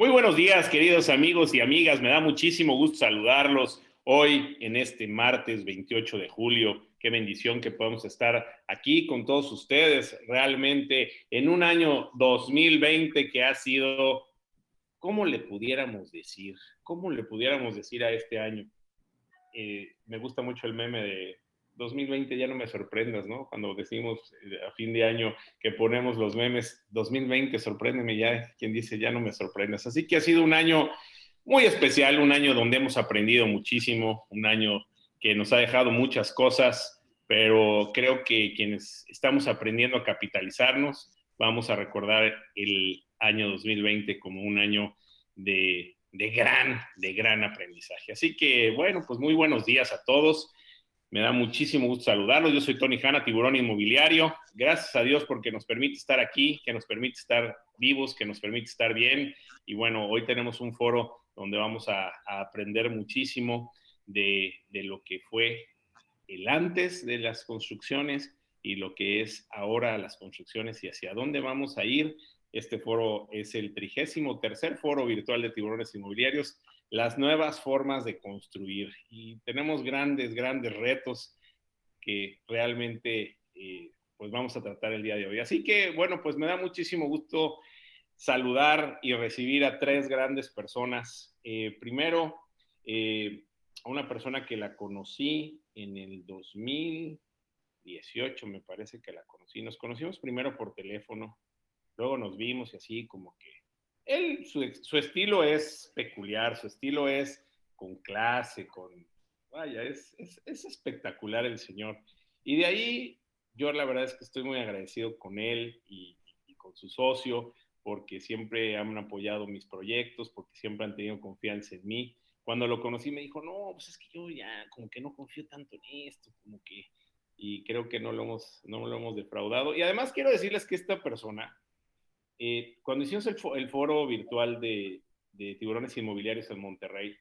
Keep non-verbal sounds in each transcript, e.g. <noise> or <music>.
Muy buenos días, queridos amigos y amigas. Me da muchísimo gusto saludarlos hoy en este martes 28 de julio. Qué bendición que podemos estar aquí con todos ustedes realmente en un año 2020 que ha sido, ¿cómo le pudiéramos decir? ¿Cómo le pudiéramos decir a este año? Eh, me gusta mucho el meme de 2020 ya no me sorprendas, ¿no? Cuando decimos eh, a fin de año que ponemos los memes, 2020 sorpréndeme ya, quien dice ya no me sorprendas. Así que ha sido un año muy especial, un año donde hemos aprendido muchísimo, un año que nos ha dejado muchas cosas, pero creo que quienes estamos aprendiendo a capitalizarnos, vamos a recordar el año 2020 como un año de, de gran, de gran aprendizaje. Así que, bueno, pues muy buenos días a todos. Me da muchísimo gusto saludarlos. Yo soy Tony Hanna, tiburón inmobiliario. Gracias a Dios porque nos permite estar aquí, que nos permite estar vivos, que nos permite estar bien. Y bueno, hoy tenemos un foro donde vamos a, aprender muchísimo de, de, lo que fue el antes de las construcciones y lo que es ahora las construcciones y hacia dónde vamos a ir. Este foro es el trigésimo tercer foro virtual de tiburones inmobiliarios las nuevas formas de construir. Y tenemos grandes, grandes retos que realmente eh, pues vamos a tratar el día de hoy. Así que, bueno, pues me da muchísimo gusto saludar y recibir a tres grandes personas. Eh, primero, eh, a una persona que la conocí en el 2018, me parece que la conocí. Nos conocimos primero por teléfono, luego nos vimos y así como que él, su, estilo es peculiar, su estilo es con clase, con... Vaya, es, espectacular el señor. Y de ahí, yo la verdad es que estoy muy agradecido con él y, con su socio, porque siempre han apoyado mis proyectos, porque siempre han tenido confianza en mí. Cuando lo conocí me dijo, no, pues es que yo ya como que no confío tanto en esto, como que, y creo que no lo hemos, no lo hemos defraudado. Y además quiero decirles que esta persona, eh, cuando hicimos el, foro virtual de, tiburones inmobiliarios en Monterrey,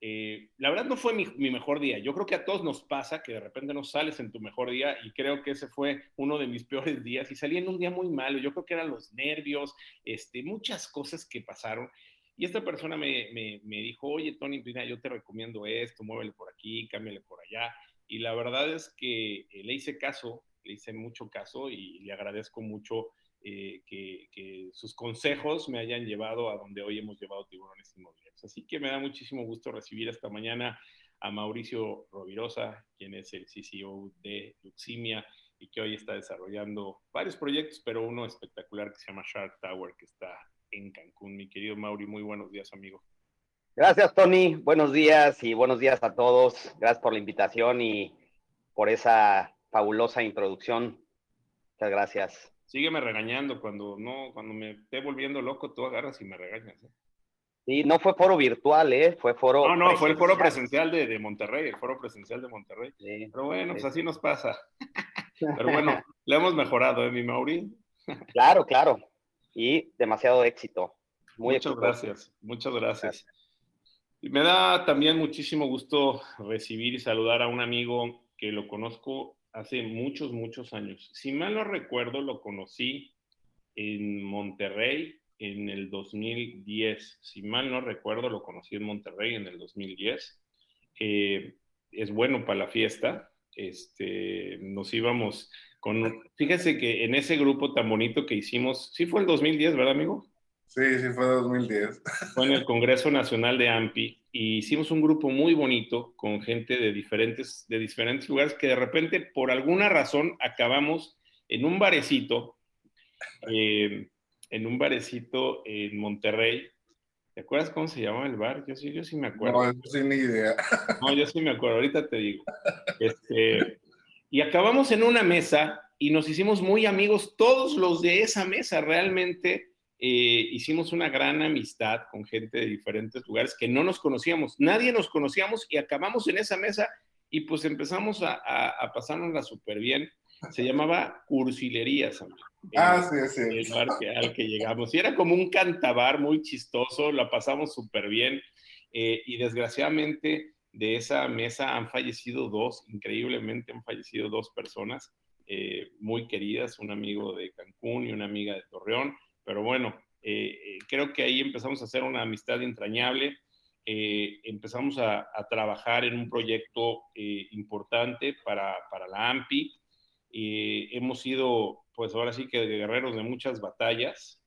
eh, la verdad no fue mi, mejor día. Yo creo que a todos nos pasa que de repente no sales en tu mejor día y creo que ese fue uno de mis <laughs> peores días y salí en un día muy malo. Yo creo que eran los nervios, este, muchas cosas que pasaron. Y esta persona me, dijo, oye, Tony, mira, yo te recomiendo esto, muévele por aquí, cámbiale por allá. Y la verdad es que eh, le hice caso, le hice mucho caso y le agradezco mucho eh, que, sus consejos me hayan llevado a donde hoy hemos llevado tiburones inmobiliarios. Así que me da muchísimo gusto recibir esta mañana a Mauricio Rovirosa, quien es el CCO de Luximia y que hoy está desarrollando varios proyectos, pero uno espectacular que se llama Shark Tower, que está en Cancún. Mi querido Mauri, muy buenos días, amigo. Gracias, Tony. Buenos días y buenos días a todos. Gracias por la invitación y por esa fabulosa introducción. Muchas gracias sígueme regañando cuando no, cuando me esté volviendo loco, tú agarras y me regañas. ¿eh? Sí, no fue foro virtual, ¿eh? Fue foro. No, no, fue el foro presencial de, de, Monterrey, el foro presencial de Monterrey. Pero bueno, pues así nos pasa. <laughs> Pero bueno, le hemos mejorado, ¿eh, mi Mauri? claro, claro. Y demasiado éxito. Muy muchas gracias, muchas gracias. Y me da también muchísimo gusto recibir y saludar a un amigo que lo conozco hace muchos, muchos años. Si mal no recuerdo, lo conocí en Monterrey en el 2010. Si mal no recuerdo, lo conocí en Monterrey en el 2010. Eh, es bueno para la fiesta. Este, nos íbamos con, fíjese que en ese grupo tan bonito que hicimos, sí fue el 2010, ¿verdad, amigo? Sí, sí fue 2010. <laughs> Fue en el Congreso Nacional de AMPI y hicimos un grupo muy bonito con gente de diferentes, de diferentes lugares que de repente, por alguna razón, acabamos en un barecito, eh, en un barecito en Monterrey. ¿Te acuerdas cómo se llamaba el bar? Yo sí, yo sí me acuerdo. No, yo ni idea. <laughs> No, yo sí me acuerdo, ahorita te digo. <laughs> Este, y acabamos en una mesa y nos hicimos muy amigos, todos los de esa mesa, realmente eh, hicimos una gran amistad con gente de diferentes lugares que no nos conocíamos, nadie nos conocíamos y acabamos en esa mesa y pues empezamos a, a, pasárnosla súper bien. Se llamaba Cursilerías, Ah, sí, sí. El bar al que llegamos. Y era como un cantabar muy chistoso, la pasamos súper bien. Eh, y desgraciadamente de esa mesa han fallecido dos, increíblemente han fallecido dos personas eh, muy queridas, un amigo de Cancún y una amiga de Torreón pero bueno, eh, creo que ahí empezamos a hacer una amistad entrañable. empezamos a, trabajar en un proyecto importante para, para, la AMPI. hemos sido, pues ahora sí que guerreros de muchas batallas.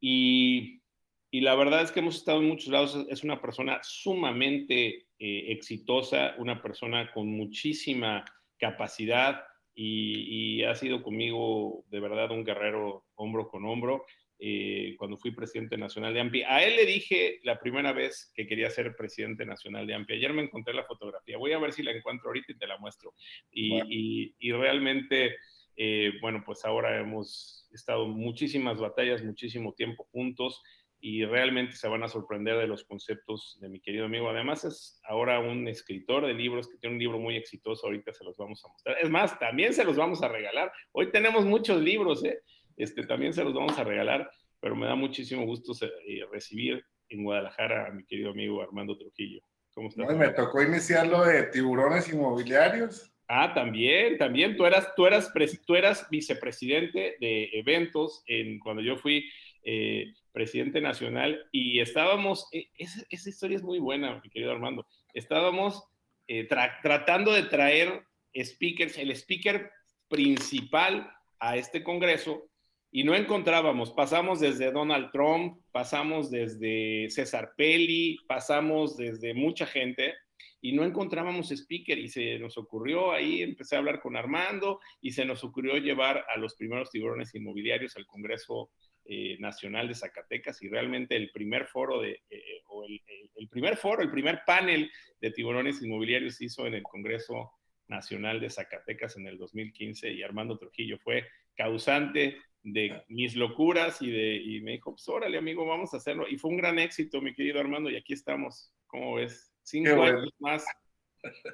Y, y, la verdad es que hemos estado en muchos lados. Es una persona sumamente exitosa, una persona con muchísima capacidad, y, ha sido conmigo de verdad un guerrero hombro con hombro. Eh, cuando fui presidente nacional de AMPI. A él le dije la primera vez que quería ser presidente nacional de AMPI. Ayer me encontré la fotografía. Voy a ver si la encuentro ahorita y te la muestro. Y, y, realmente, eh, bueno, pues ahora hemos estado muchísimas batallas, muchísimo tiempo juntos y realmente se van a sorprender de los conceptos de mi querido amigo. Además es ahora un escritor de libros que tiene un libro muy exitoso, ahorita se los vamos a mostrar. Es más, también se los vamos a regalar. Hoy tenemos muchos libros, ¿eh? Este, también se los vamos a regalar, pero me da muchísimo gusto eh, recibir en Guadalajara a mi querido amigo Armando Trujillo. ¿Cómo estás? me tocó iniciar lo de tiburones inmobiliarios. Ah, también, también. Tú eras, tú eras, tú eras vicepresidente de eventos en, cuando yo fui eh, presidente nacional, y estábamos, eh, esa, historia es muy buena, mi querido Armando, estábamos eh, tratando de traer speakers, el speaker principal a este Congreso, y no encontrábamos, pasamos desde Donald Trump, pasamos desde César Pelli, pasamos desde mucha gente, y no encontrábamos speaker y se nos ocurrió ahí, empecé a hablar con Armando y se nos ocurrió llevar a los primeros tiburones inmobiliarios al Congreso eh, nacional de Zacatecas y realmente el primer foro de, eh, o el, primer foro, el primer panel de tiburones inmobiliarios se hizo en el Congreso Nacional de Zacatecas en el 2015 y Armando Trujillo fue causante de mis locuras y, de, y me dijo, pues órale amigo, vamos a hacerlo. Y fue un gran éxito, mi querido Armando, y aquí estamos, ¿cómo ves? Cinco años más,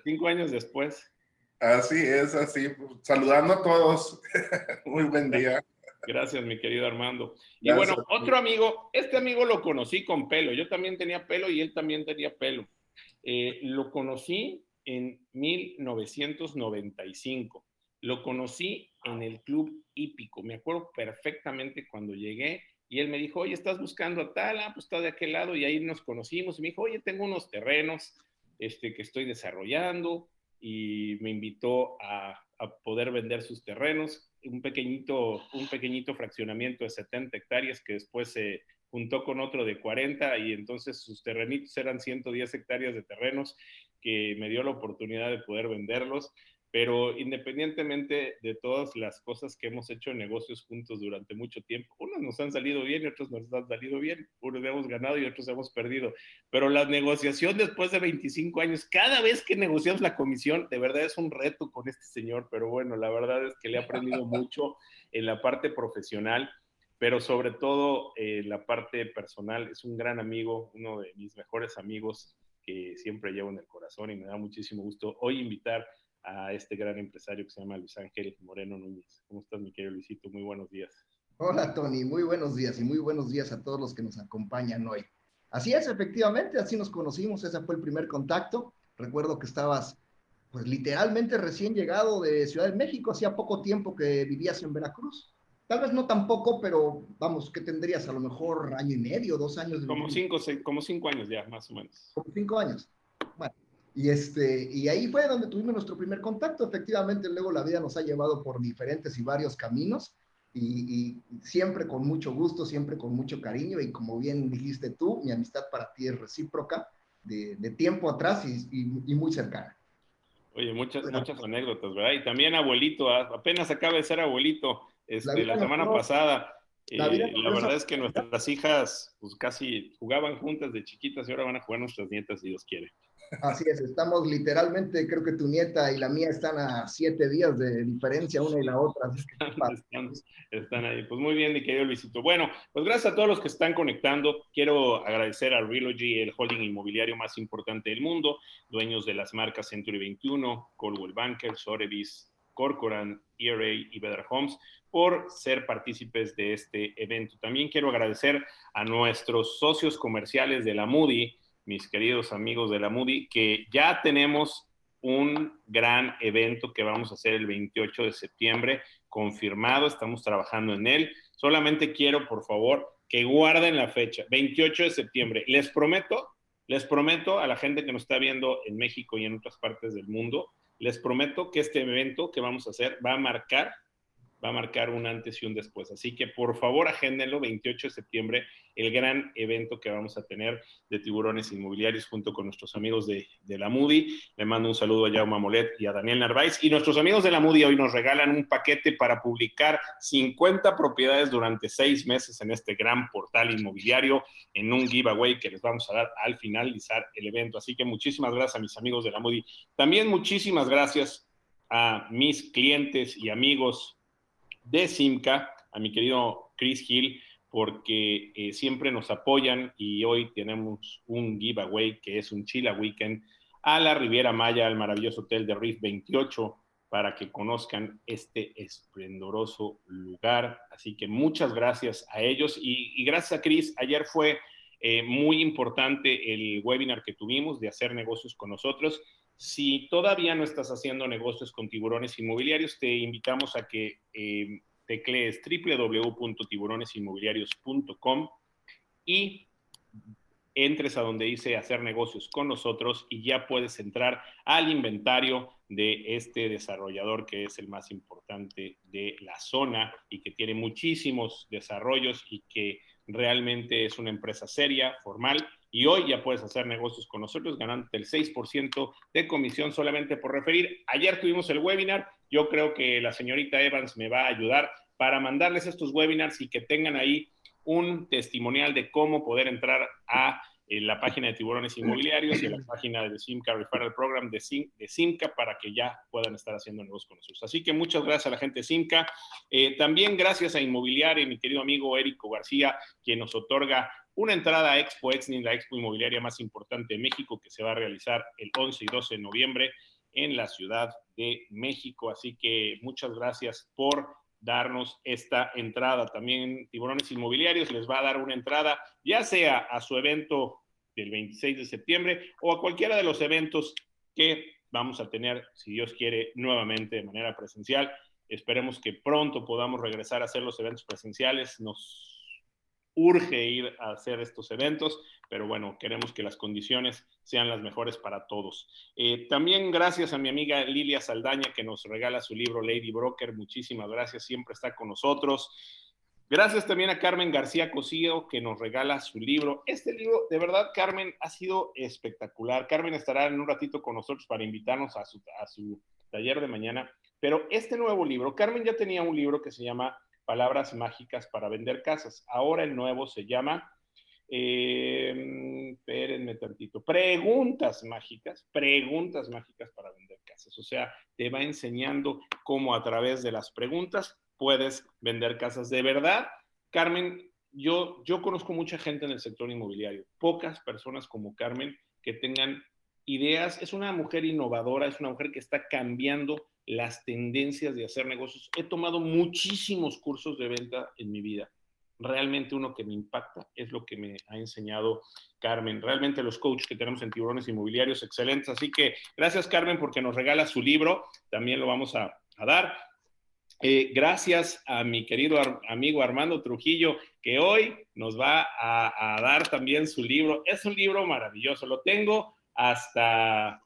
cinco años después. Así es, así. Saludando a todos. <laughs> Muy buen día. Gracias, mi querido Armando. Y bueno, otro amigo, este amigo lo conocí con pelo. Yo también tenía pelo y él también tenía pelo. Eh, lo conocí en 1995. Lo conocí en el club hípico. Me acuerdo perfectamente cuando llegué y él me dijo, oye, ¿estás buscando a tal? Ah, pues está de aquel lado y ahí nos conocimos. Y me dijo, oye, tengo unos terrenos este, que estoy desarrollando y me invitó a, a poder vender sus terrenos un pequeñito, un pequeñito fraccionamiento de 70 hectáreas que después se juntó con otro de 40 y entonces sus terrenitos eran 110 hectáreas de terrenos que me dio la oportunidad de poder venderlos pero independientemente de todas las cosas que hemos hecho en negocios juntos durante mucho tiempo, unos nos han salido bien y otros nos han salido bien, unos hemos ganado y otros hemos perdido, pero la negociación después de 25 años, cada vez que negociamos la comisión, de verdad es un reto con este señor, pero bueno, la verdad es que le he aprendido <laughs> mucho en la parte profesional, pero sobre todo en la parte personal, es un gran amigo, uno de mis mejores amigos que siempre llevo en el corazón y me da muchísimo gusto hoy invitar a este gran empresario que se llama Luis Ángel Moreno Núñez. ¿Cómo estás, mi querido Luisito? Muy buenos días. Hola, Tony. Muy buenos días y muy buenos días a todos los que nos acompañan hoy. Así es, efectivamente, así nos conocimos. Ese fue el primer contacto. Recuerdo que estabas, pues literalmente recién llegado de Ciudad de México. Hacía poco tiempo que vivías en Veracruz. Tal vez no tan poco, pero vamos, ¿qué tendrías? A lo mejor año y medio, dos años. De como, cinco, como cinco años ya, más o menos. Como cinco años. Y, este, y ahí fue donde tuvimos nuestro primer contacto. Efectivamente, luego la vida nos ha llevado por diferentes y varios caminos y, siempre con mucho gusto, siempre con mucho cariño y como bien dijiste tú, mi amistad para ti es recíproca de, de tiempo atrás y, y, muy cercana. Oye, muchas, muchas anécdotas, ¿verdad? Y también abuelito, ah, apenas acaba de ser abuelito este, la, semana pasada. La, eh, la verdad es que nuestras hijas pues casi jugaban juntas de chiquitas y ahora van a jugar nuestras nietas si Dios quiere. Así es, estamos literalmente, creo que tu nieta y la mía están a siete días de diferencia una y la otra. están, ahí. Pues muy bien, mi querido Luisito. Bueno, pues gracias a todos los que están conectando. Quiero agradecer a Realogy, el holding inmobiliario más importante del mundo, dueños de las marcas Century 21, Coldwell Banker, Sotheby's, Corcoran, ERA y Better Homes por ser partícipes de este evento. También quiero agradecer a nuestros socios comerciales de la Moody, mis queridos amigos de la Moody, que ya tenemos un gran evento que vamos a hacer el 28 de septiembre, confirmado, estamos trabajando en él. Solamente quiero, por favor, que guarden la fecha, 28 de septiembre. Les prometo, les prometo a la gente que nos está viendo en México y en otras partes del mundo, les prometo que este evento que vamos a hacer va a marcar va a marcar un antes y un después. Así que por favor agéndenlo, 28 de septiembre, el gran evento que vamos a tener de tiburones inmobiliarios junto con nuestros amigos de, la Moody. Le mando un saludo a Jaume Molet y a Daniel Narváez. Y nuestros amigos de la Moody hoy nos regalan un paquete para publicar 50 propiedades durante seis meses en este gran portal inmobiliario en un giveaway que les vamos a dar al finalizar el evento. Así que muchísimas gracias a mis amigos de la Moody. También muchísimas gracias a mis clientes y amigos de Simca, a mi querido Chris Hill, porque eh, siempre nos apoyan y hoy tenemos un giveaway que es un Chila Weekend a la Riviera Maya, al maravilloso hotel de Reef 28, para que conozcan este esplendoroso lugar. Así que muchas gracias a ellos y, gracias a Chris. Ayer fue eh, muy importante el webinar que tuvimos de hacer negocios con nosotros. Si todavía no estás haciendo negocios con tiburones inmobiliarios, te invitamos a que eh, teclees www.tiburonesinmobiliarios.com y entres a donde dice hacer negocios con nosotros y ya puedes entrar al inventario de este desarrollador que es el más importante de la zona y que tiene muchísimos desarrollos y que realmente es una empresa seria, formal y hoy ya puedes hacer negocios con nosotros ganando el 6% de comisión solamente por referir. Ayer tuvimos el webinar, yo creo que la señorita Evans me va a ayudar para mandarles estos webinars y que tengan ahí un testimonial de cómo poder entrar a en la página de Tiburones Inmobiliarios y la página de Simca Referral Program de, Simca para que ya puedan estar haciendo negocios con nosotros. Así que muchas gracias a la gente de Simca. Eh, también gracias a Inmobiliaria, mi querido amigo Érico García, quien nos otorga una entrada a Expo Exni, la expo inmobiliaria más importante de México, que se va a realizar el 11 y 12 de noviembre en la Ciudad de México. Así que muchas gracias por darnos esta entrada. También Tiburones Inmobiliarios les va a dar una entrada, ya sea a su evento del 26 de septiembre o a cualquiera de los eventos que vamos a tener, si Dios quiere, nuevamente de manera presencial. Esperemos que pronto podamos regresar a hacer los eventos presenciales. Nos urge ir a hacer estos eventos, pero bueno, queremos que las condiciones sean las mejores para todos. Eh, también gracias a mi amiga Lilia Saldaña que nos regala su libro Lady Broker, muchísimas gracias, siempre está con nosotros. Gracias también a Carmen García Cosío que nos regala su libro. Este libro, de verdad, Carmen, ha sido espectacular. Carmen estará en un ratito con nosotros para invitarnos a su, a su taller de mañana. Pero este nuevo libro, Carmen ya tenía un libro que se llama palabras mágicas para vender casas. Ahora el nuevo se llama, eh, espérenme tantito, preguntas mágicas, preguntas mágicas para vender casas. O sea, te va enseñando cómo a través de las preguntas puedes vender casas. De verdad, Carmen, yo, yo conozco mucha gente en el sector inmobiliario, pocas personas como Carmen que tengan ideas. Es una mujer innovadora, es una mujer que está cambiando las tendencias de hacer negocios. He tomado muchísimos cursos de venta en mi vida. Realmente uno que me impacta es lo que me ha enseñado Carmen. Realmente los coaches que tenemos en tiburones inmobiliarios, excelentes. Así que gracias Carmen porque nos regala su libro. También lo vamos a, dar. Eh, gracias a mi querido amigo Armando Trujillo, que hoy nos va a, a, dar también su libro. Es un libro maravilloso. Lo tengo hasta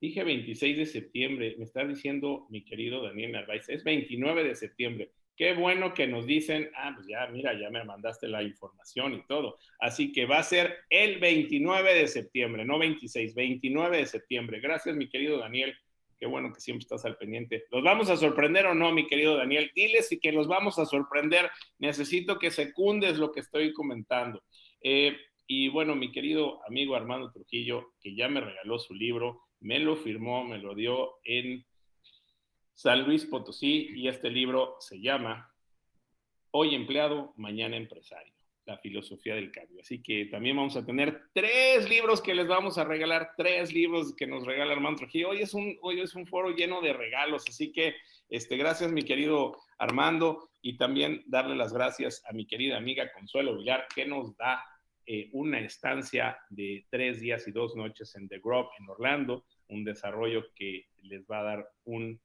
Dije 26 de septiembre, me está diciendo mi querido Daniel Narváez, es 29 de septiembre. Qué bueno que nos dicen, ah, pues ya, mira, ya me mandaste la información y todo. Así que va a ser el 29 de septiembre, no 26, 29 de septiembre. Gracias, mi querido Daniel. Qué bueno que siempre estás al pendiente. ¿Los vamos a sorprender o no, mi querido Daniel? Diles y que los vamos a sorprender. Necesito que secundes lo que estoy comentando. Eh, y bueno, mi querido amigo Armando Trujillo, que ya me regaló su libro, me lo firmó, me lo dio en San Luis Potosí y este libro se llama Hoy empleado, mañana empresario, la filosofía del cambio. Así que también vamos a tener tres libros que les vamos a regalar, tres libros que nos regala Armando Trujillo. Hoy es un, hoy es un foro lleno de regalos, así que este, gracias mi querido Armando y también darle las gracias a mi querida amiga Consuelo Villar que nos da eh, una estancia de tres días y dos noches en The Grove, en Orlando, un desarrollo que les va a dar un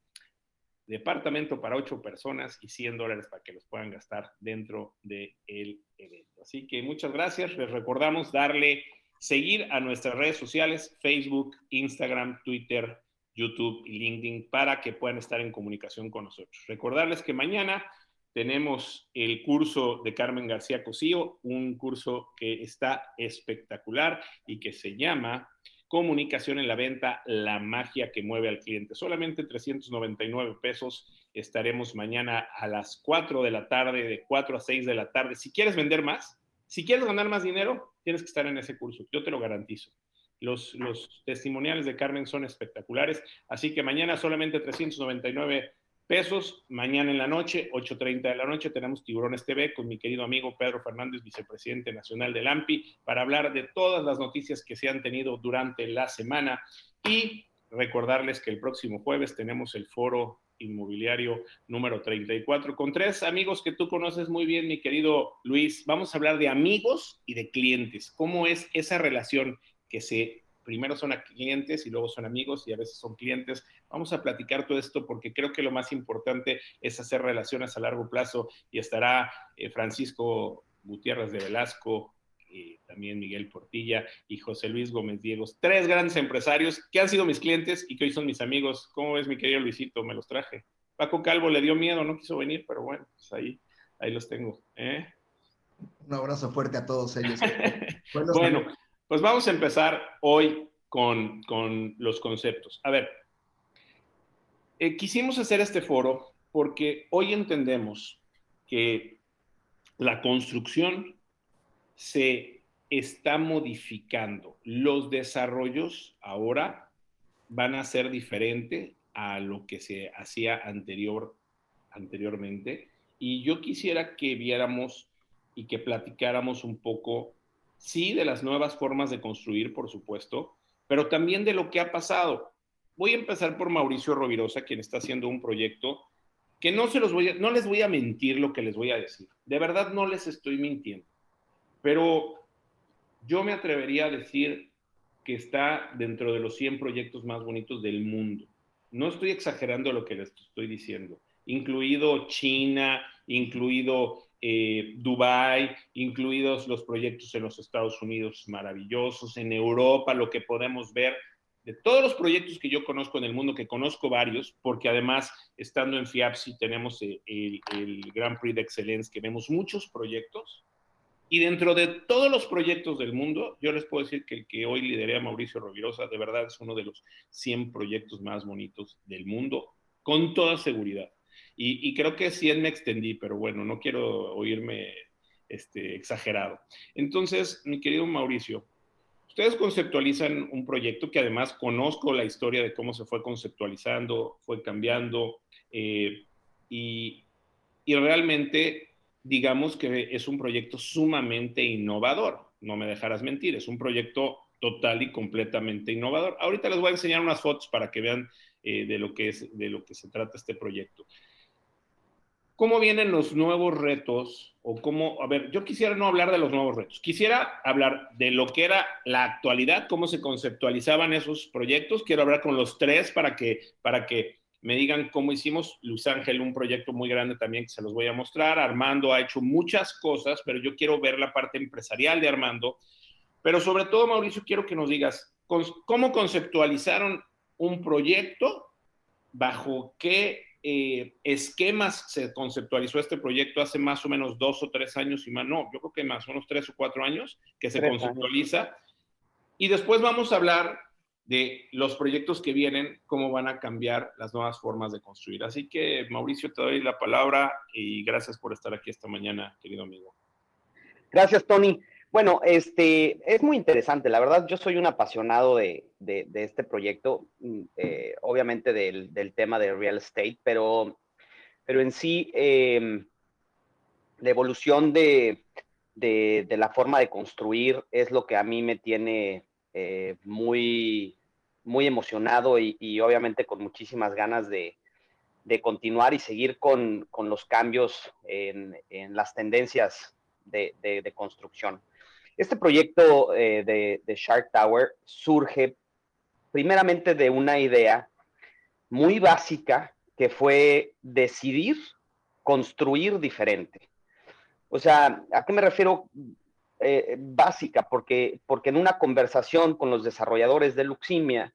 departamento para ocho personas y 100 dólares para que los puedan gastar dentro del evento. Así que muchas gracias. Les recordamos darle seguir a nuestras redes sociales, Facebook, Instagram, Twitter, YouTube y LinkedIn para que puedan estar en comunicación con nosotros. Recordarles que mañana tenemos el curso de Carmen García Cosío, un curso que está espectacular y que se llama Comunicación en la venta, la magia que mueve al cliente. Solamente 399 pesos. Estaremos mañana a las 4 de la tarde, de 4 a 6 de la tarde. Si quieres vender más, si quieres ganar más dinero, tienes que estar en ese curso. Yo te lo garantizo. Los, los testimoniales de Carmen son espectaculares. Así que mañana solamente 399 pesos. Mañana en la noche, 8.30 de la noche, tenemos Tiburones TV con mi querido amigo Pedro Fernández, vicepresidente nacional del AMPI, para hablar de todas las noticias que se han tenido durante la semana. Y recordarles que el próximo jueves tenemos el foro inmobiliario número 34 con tres amigos que tú conoces muy bien, mi querido Luis. Vamos a hablar de amigos y de clientes. ¿Cómo es esa relación que se primero son clientes y luego son amigos y a veces son clientes. Vamos a platicar todo esto porque creo que lo más importante es hacer relaciones a largo plazo y estará eh, Francisco Gutiérrez de Velasco, y también Miguel Portilla y José Luis Gómez Diego, tres grandes empresarios que han sido mis clientes y que hoy son mis amigos. ¿Cómo ves, mi querido Luisito? Me los traje. Paco Calvo le dio miedo, no quiso venir, pero bueno, pues ahí, ahí los tengo. ¿eh? Un abrazo fuerte a todos ellos. <laughs> bueno, pues vamos a empezar hoy con, los conceptos. A ver, eh, quisimos hacer este foro porque hoy entendemos que la construcción se está modificando. Los desarrollos ahora van a ser diferentes a lo que se hacía anterior, anteriormente. Y yo quisiera que viéramos y que platicáramos un poco sí, de las nuevas formas de construir, por supuesto, pero también de lo que ha pasado. Voy a empezar por Mauricio Rovirosa, quien está haciendo un proyecto que no, se los voy no les voy a mentir lo que les voy a decir. De verdad no les estoy mintiendo. Pero yo me atrevería a decir que está dentro de los 100 proyectos más bonitos del mundo. No estoy exagerando lo que les estoy diciendo, incluido China, incluido eh, Dubai, incluidos los proyectos en los Estados Unidos maravillosos, en Europa, lo que podemos ver de todos los proyectos que yo conozco en el mundo, que conozco varios, porque además, estando en FIAPSI, tenemos el, el, Grand Prix de Excellence, que vemos muchos proyectos, y dentro de todos los proyectos del mundo, yo les puedo decir que el que hoy lideré a Mauricio Rovirosa, de verdad es uno de los 100 proyectos más bonitos del mundo, con toda seguridad. Y, creo que sí me extendí, pero bueno, no quiero oírme este, exagerado. Entonces, mi querido Mauricio, ustedes conceptualizan un proyecto que además conozco la historia de cómo se fue conceptualizando, fue cambiando, eh, y, realmente digamos que es un proyecto sumamente innovador, no me dejarás mentir, es un proyecto total y completamente innovador. Ahorita les voy a enseñar unas fotos para que vean eh, de, lo que es, de lo que se trata este proyecto. ¿Cómo vienen los nuevos retos? O cómo, a ver, yo quisiera no hablar de los nuevos retos, quisiera hablar de lo que era la actualidad, cómo se conceptualizaban esos proyectos. Quiero hablar con los tres para que, para que me digan cómo hicimos. Luis Ángel, un proyecto muy grande también que se los voy a mostrar. Armando ha hecho muchas cosas, pero yo quiero ver la parte empresarial de Armando. Pero sobre todo, Mauricio, quiero que nos digas cómo conceptualizaron un proyecto, bajo qué eh, esquemas se conceptualizó este proyecto hace más o menos dos o tres años y más, no, yo creo que más o menos tres o cuatro años que se conceptualiza. Y después vamos a hablar de los proyectos que vienen, cómo van a cambiar las nuevas formas de construir. Así que, Mauricio, te doy la palabra y gracias por estar aquí esta mañana, querido amigo. Gracias, Tony. Bueno, este, es muy interesante. La verdad, yo soy un apasionado de, este proyecto, mm, eh, obviamente del, tema de real estate, pero, pero en sí, em, la evolución de, la forma de construir es lo que a mí me tiene eh, muy, muy emocionado y, obviamente con muchísimas ganas de, continuar y seguir con, los cambios en, las tendencias de, construcción. Este proyecto eh, de, Shark Tower surge primeramente de una idea muy básica que fue decidir construir diferente. O sea, ¿a qué me refiero? Eh, básica, porque, porque en una conversación con los desarrolladores de Luximia,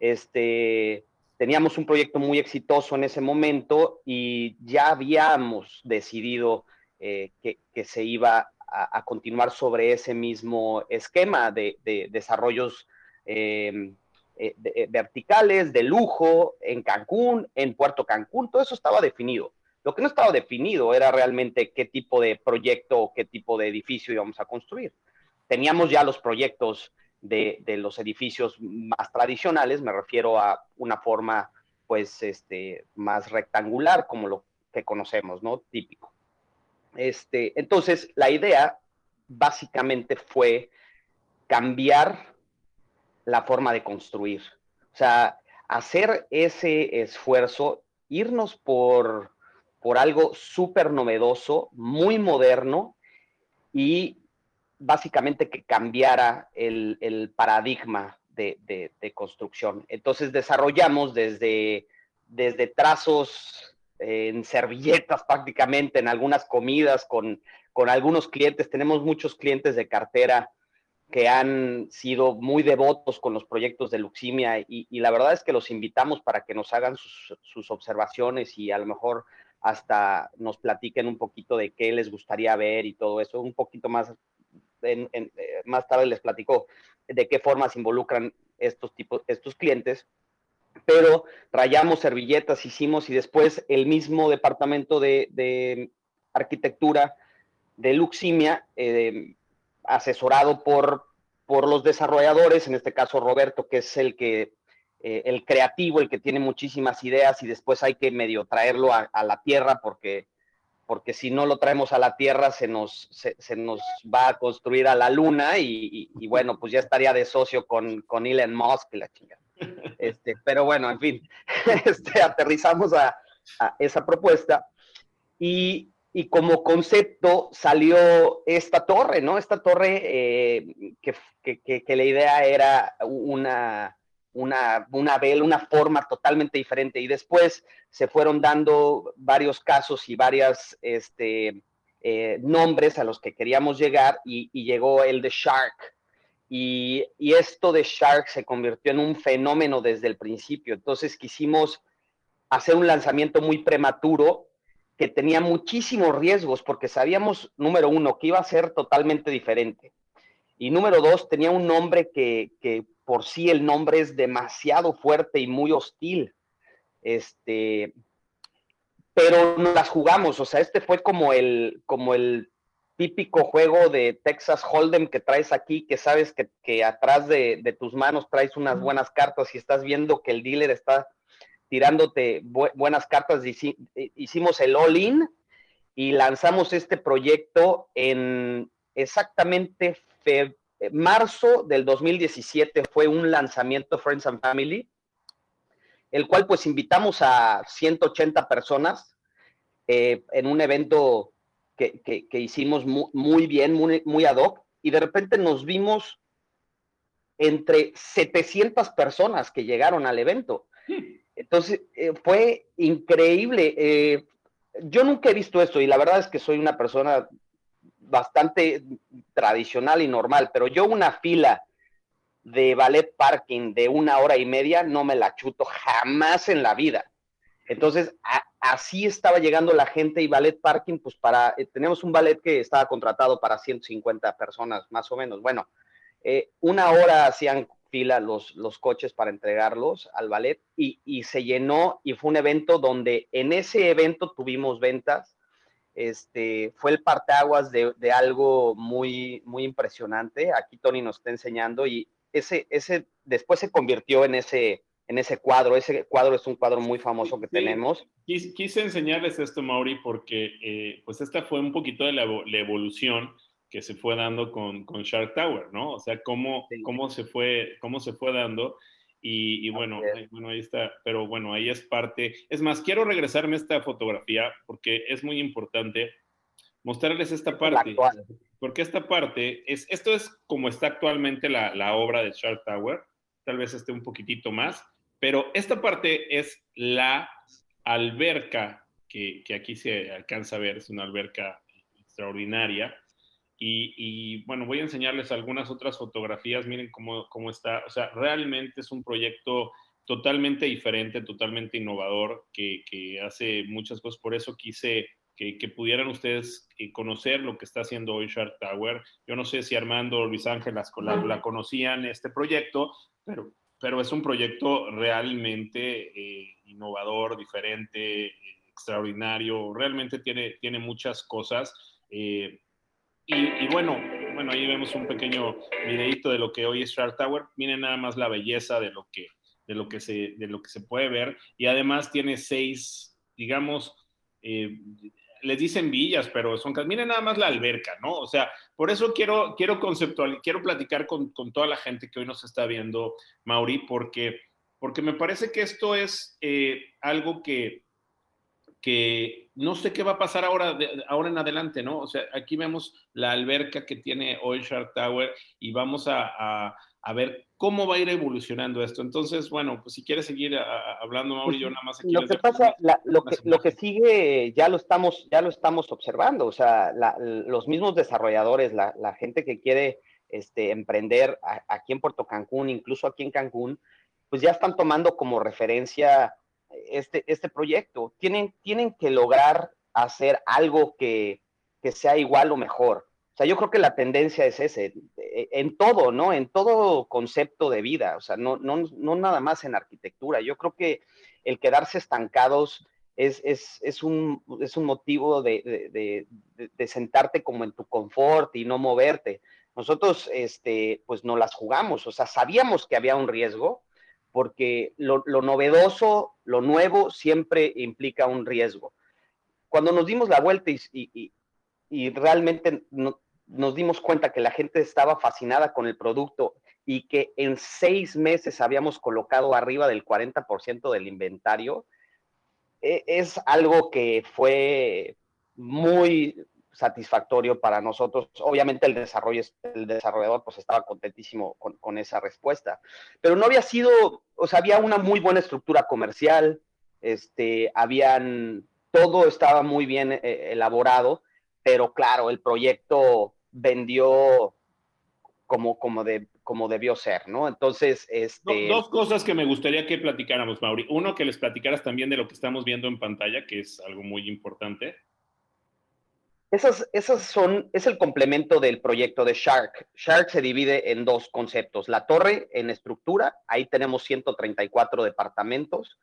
este, teníamos un proyecto muy exitoso en ese momento y ya habíamos decidido eh, que, se iba a, continuar sobre ese mismo esquema de, desarrollos em, eh, verticales, de lujo, en Cancún, en Puerto Cancún, todo eso estaba definido. Lo que no estaba definido era realmente qué tipo de proyecto qué tipo de edificio íbamos a construir. Teníamos ya los proyectos de, los edificios más tradicionales, me refiero a una forma pues este, más rectangular como lo que conocemos, ¿no? Típico. Este, entonces, la idea básicamente fue cambiar la forma de construir. O sea, hacer ese esfuerzo, irnos por por algo súper novedoso, muy moderno y básicamente que cambiara el, paradigma de, construcción. Entonces desarrollamos desde, desde trazos en servilletas <laughs> prácticamente, en algunas comidas con, con algunos clientes. Tenemos muchos clientes de cartera que han sido muy devotos con los proyectos de Luximia y, la verdad es que los invitamos para que nos hagan sus, observaciones y a lo mejor hasta nos platiquen un poquito de qué les gustaría ver y todo eso, un poquito más, en, eh, más tarde les platico de qué formas involucran estos tipos, estos clientes, pero rayamos servilletas, hicimos y después el mismo departamento de, arquitectura de Luximia, eh, asesorado por, por los desarrolladores, en este caso Roberto, que es el que eh, el creativo, el que tiene muchísimas ideas y después hay que medio traerlo a, la tierra porque, porque si no lo traemos a la tierra se nos, se, nos va a construir a la luna y, bueno, pues ya estaría de socio con, con Elon Musk la chingada. Este, pero bueno, en fin, <laughs> este, aterrizamos a, esa propuesta y, como concepto salió esta torre, ¿no? Esta torre eh, que, la idea era una, una, una una forma totalmente diferente. Y después se fueron dando varios casos y varios este, eh, nombres a los que queríamos llegar y, llegó el de Shark. Y, esto de Shark se convirtió en un fenómeno desde el principio. Entonces quisimos hacer un lanzamiento muy prematuro que tenía muchísimos riesgos porque sabíamos, número uno, que iba a ser totalmente diferente. Y número dos, tenía un nombre que, que por sí el nombre es demasiado fuerte y muy hostil. Este, pero no las jugamos, o sea, este fue como el, como el típico juego de Texas Hold'em que traes aquí, que sabes que, atrás de, tus manos traes unas buenas cartas y estás viendo que el dealer está tirándote buenas cartas. Hicimos el all-in y lanzamos este proyecto en exactamente eh, marzo del 2017 fue un lanzamiento Friends and Family, el cual pues invitamos a 180 personas eh, en un evento que, hicimos muy, bien, muy, muy, ad hoc, y de repente nos vimos entre 700 personas que llegaron al evento. Entonces, eh, fue increíble. yo nunca he visto esto y la verdad es que soy una persona bastante tradicional y normal, pero yo una fila de ballet parking de una hora y media no me la chuto jamás en la vida. Entonces, así estaba llegando la gente y ballet parking, pues para, eh, tenemos un ballet que estaba contratado para 150 personas, más o menos. Bueno, eh, una hora hacían fila los, los coches para entregarlos al ballet y, y se llenó y fue un evento donde en ese evento tuvimos ventas este, fue el parteaguas de, de, algo muy, muy impresionante. Aquí Tony nos está enseñando y ese, ese después se convirtió en ese, en ese cuadro. Ese cuadro es un cuadro muy famoso que tenemos. Quise, enseñarles esto, Mauri, porque eh, pues esta fue un poquito de la, evolución que se fue dando con, con, Shark Tower, ¿no? O sea, cómo, cómo, se, fue, cómo se fue dando. Y, bueno, bueno, ahí está, pero bueno, ahí es parte. Es más, quiero regresarme a esta fotografía porque es muy importante mostrarles esta parte. Porque esta parte, es, esto es como está actualmente la, la obra de Shark Tower, tal vez esté un poquitito más, pero esta parte es la alberca que, que aquí se alcanza a ver, es una alberca extraordinaria. Y, y, bueno, voy a enseñarles algunas otras fotografías, miren cómo, cómo está, o sea, realmente es un proyecto totalmente diferente, totalmente innovador, que, que hace muchas cosas, por eso quise que, que, pudieran ustedes eh, conocer lo que está haciendo hoy Shark Tower. Yo no sé si Armando o Luis Ángel la, la conocían este proyecto, pero, pero es un proyecto realmente eh, innovador, diferente, extraordinario, realmente tiene, tiene muchas cosas. Eh, y, bueno, bueno, ahí vemos un pequeño videito de lo que hoy es Shark Tower. Miren nada más la belleza de lo que, de lo que, se, de lo que se puede ver. Y además tiene seis, digamos, eh, les dicen villas, pero son miren nada más la alberca, ¿no? O sea, por eso quiero, quiero conceptual, quiero platicar con, con, toda la gente que hoy nos está viendo, Mauri, porque, porque me parece que esto es eh, algo que, que no sé qué va a pasar ahora, de, ahora en adelante, ¿no? O sea, aquí vemos la alberca que tiene hoy Shark Tower y vamos a, a, a, ver cómo va a ir evolucionando esto. Entonces, bueno, pues si quieres seguir a, hablando, Mauri, yo nada más aquí. Lo que pasa, la, lo, que, lo que sigue ya lo estamos, ya lo estamos observando, o sea, la, los mismos desarrolladores, la, gente que quiere este, emprender aquí en Puerto Cancún, incluso aquí en Cancún, pues ya están tomando como referencia este, este proyecto. Tienen, tienen que lograr hacer algo que, que sea igual o mejor. O sea, yo creo que la tendencia es ese, e, en todo, ¿no? En todo concepto de vida, o sea, no, no, no nada más en arquitectura. Yo creo que el quedarse estancados es, es, es, un, es un, motivo de, de, de, de, sentarte como en tu confort y no moverte. Nosotros, este, pues no las jugamos, o sea, sabíamos que había un riesgo, porque lo, novedoso, lo nuevo, siempre implica un riesgo. Cuando nos dimos la vuelta y, realmente no, nos dimos cuenta que la gente estaba fascinada con el producto y que en seis meses habíamos colocado arriba del 40% del inventario, e, es algo que fue muy satisfactorio para nosotros. Obviamente el, desarrollo, el desarrollador pues estaba contentísimo con, esa respuesta, pero no había sido, o sea, había una muy buena estructura comercial, este, habían, todo estaba muy bien eh, elaborado, pero claro, el proyecto vendió como, como, de, como debió ser, ¿no? Entonces, este... Dos cosas que me gustaría que platicáramos, Mauri. Uno, que les platicaras también de lo que estamos viendo en pantalla, que es algo muy importante. Esas, esas son, es el complemento del proyecto de Shark. Shark se divide en dos conceptos. La torre en estructura, ahí tenemos 134 departamentos.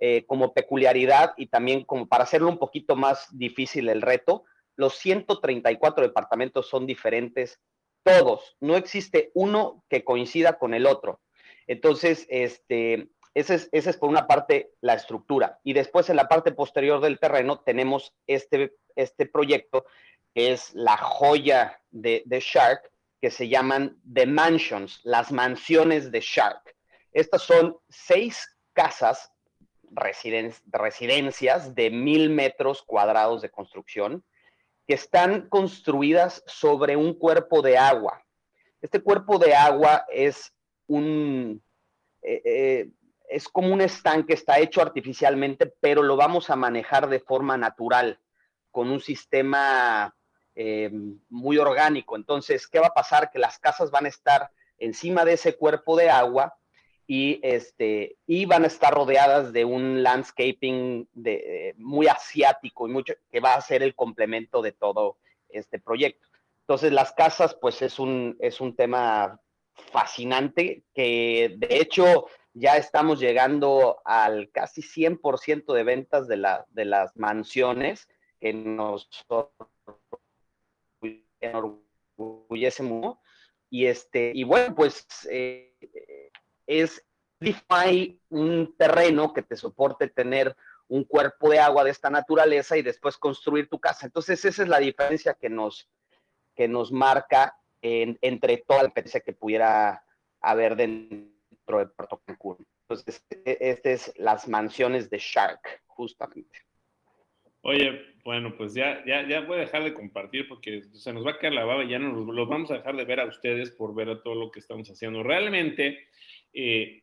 Eh, como peculiaridad y también como para hacerlo un poquito más difícil el reto, los 134 departamentos son diferentes, todos. No existe uno que coincida con el otro. Entonces, este, esa es, ese es por una parte la estructura. Y después en la parte posterior del terreno tenemos este, este proyecto que es la joya de, Shark, que se llaman The Mansions, las mansiones de Shark. Estas son seis casas, residen residencias de mil metros cuadrados de construcción, que están construidas sobre un cuerpo de agua. Este cuerpo de agua es un, eh, eh, es como un estanque, está hecho artificialmente, pero lo vamos a manejar de forma natural, con un sistema eh, muy orgánico. Entonces, ¿qué va a pasar? Que las casas van a estar encima de ese cuerpo de agua y, este, y van a estar rodeadas de un landscaping muy asiático y mucho, que va a ser el complemento de todo este proyecto. Entonces, las casas, pues es un, es un tema fascinante que de hecho ya estamos llegando al casi 100% de ventas de, la, de las mansiones que nos enorgullece. Y, este, y bueno, pues eh, es hay un terreno que te soporte tener un cuerpo de agua de esta naturaleza y después construir tu casa. Entonces, esa es la diferencia que nos, que nos marca en, entre toda la experiencia que pudiera haber dentro de Puerto Cancún. Entonces, este es las mansiones de Shark, justamente. Oye, bueno, pues ya, ya, ya voy a dejar de compartir porque se nos va a caer la baba y ya nos los vamos a dejar de ver a ustedes por ver a todo lo que estamos haciendo. Realmente, eh,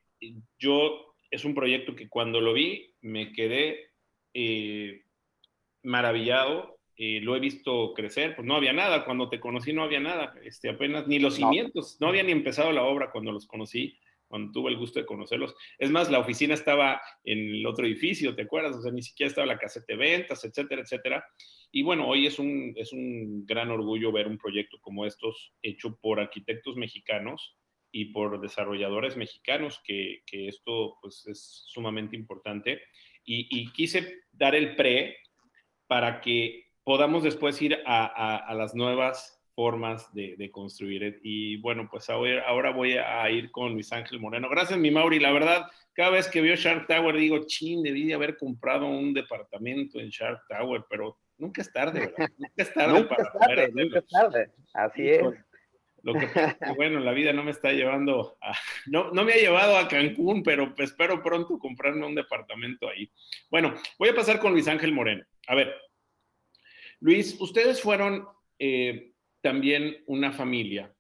yo es un proyecto que cuando lo vi me quedé maravillado, lo he visto crecer, pues no había nada, cuando te conocí no había nada, este, apenas ni los cimientos, no había ni empezado la obra cuando los conocí cuando tuve el gusto de conocerlos. Es más, la oficina estaba en el otro edificio, ¿te acuerdas? O sea, ni siquiera estaba la caseta de ventas, etcétera, etcétera. Y bueno, hoy es un, es un gran orgullo ver un proyecto como estos hecho por arquitectos mexicanos y por desarrolladores mexicanos, que, que esto pues, es sumamente importante. Y, quise dar el pre para que podamos después ir a, a las nuevas formas de, construir. Y bueno, pues ahora, ahora voy a ir con Luis Ángel Moreno. Gracias, mi Mauri. La verdad, cada vez que veo Shark Tower digo, chin, debí de haber comprado un departamento en Shark Tower, pero nunca es tarde, ¿verdad? <laughs> Nunca es tarde nunca para es tarde, Nunca es tarde, así es. Lo que <laughs> bueno, la vida no me está llevando a, <laughs> no, no me ha llevado a Cancún, pero espero pronto comprarme un departamento ahí. Bueno, voy a pasar con Luis Ángel Moreno. A ver, Luis, ustedes fueron eh, también una familia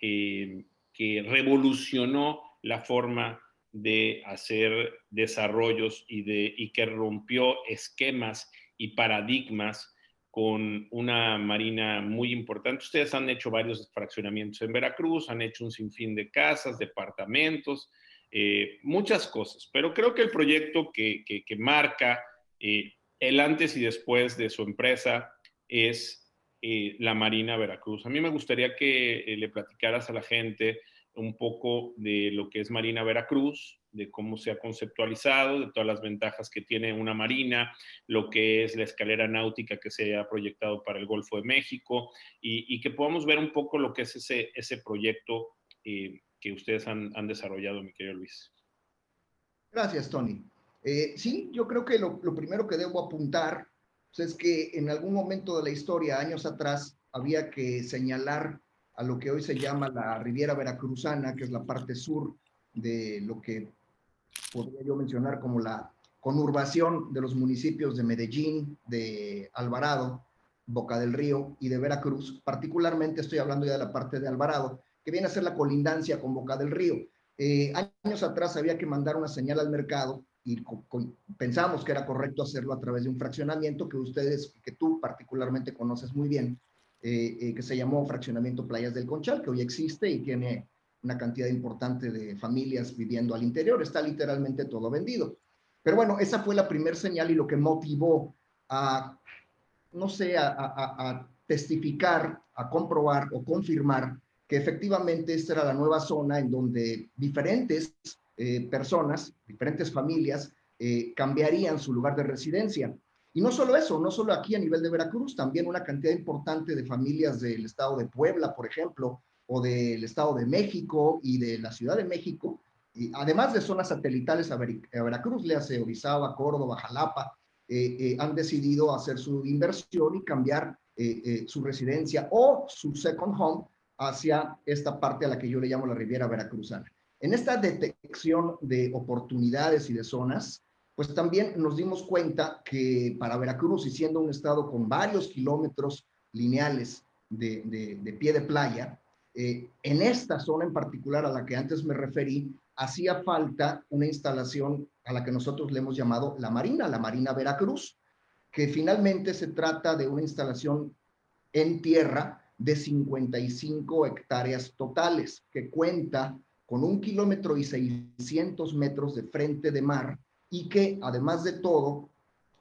eh, que revolucionó la forma de hacer desarrollos y, de, y que rompió esquemas y paradigmas con una marina muy importante. Ustedes han hecho varios fraccionamientos en Veracruz, han hecho un sinfín de casas, departamentos, eh, muchas cosas, pero creo que el proyecto que, marca eh, el antes y después de su empresa es eh, la Marina Veracruz. A mí me gustaría que eh, le platicaras a la gente un poco de lo que es Marina Veracruz, de cómo se ha conceptualizado, de todas las ventajas que tiene una marina, lo que es la escalera náutica que se ha proyectado para el Golfo de México y, que podamos ver un poco lo que es ese, ese proyecto eh, que ustedes han, desarrollado, mi querido Luis. Gracias, Tony. sí, yo creo que lo, lo primero que debo apuntar pues, es que en algún momento de la historia, años atrás, había que señalar a lo que hoy se llama la Riviera Veracruzana, que es la parte sur de lo que podría yo mencionar como la conurbación de los municipios de Medellín, de Alvarado, Boca del Río y de Veracruz. Particularmente estoy hablando ya de la parte de Alvarado, que viene a ser la colindancia con Boca del Río. Eh, años atrás había que mandar una señal al mercado y pensamos que era correcto hacerlo a través de un fraccionamiento que ustedes, que tú particularmente conoces muy bien, eh, eh, que se llamó Fraccionamiento Playas del Conchal, que hoy existe y tiene una cantidad importante de familias viviendo al interior. Está literalmente todo vendido. Pero bueno, esa fue la primera señal y lo que motivó a, no sé, a, a, a testificar, a comprobar o confirmar que efectivamente esta era la nueva zona en donde diferentes eh, personas, diferentes familias, eh, cambiarían su lugar de residencia. Y no solo eso, no solo aquí a nivel de Veracruz, también una cantidad importante de familias del estado de Puebla, por ejemplo, o del estado de México y de la Ciudad de México, y además de zonas satelitales a, Veracruz, le hace Orizaba, Córdoba, Jalapa, eh, han decidido hacer su inversión y cambiar su residencia o su second home hacia esta parte a la que yo le llamo la Riviera Veracruzana. En esta detección de oportunidades y de zonas, pues también nos dimos cuenta que para Veracruz, y siendo un estado con varios kilómetros lineales de, pie de playa, eh, en esta zona en particular a la que antes me referí, hacía falta una instalación a la que nosotros le hemos llamado la Marina, la Marina Veracruz, que finalmente se trata de una instalación en tierra de 55 hectáreas totales, que cuenta con un kilómetro y 600 metros de frente de mar y que además de todo,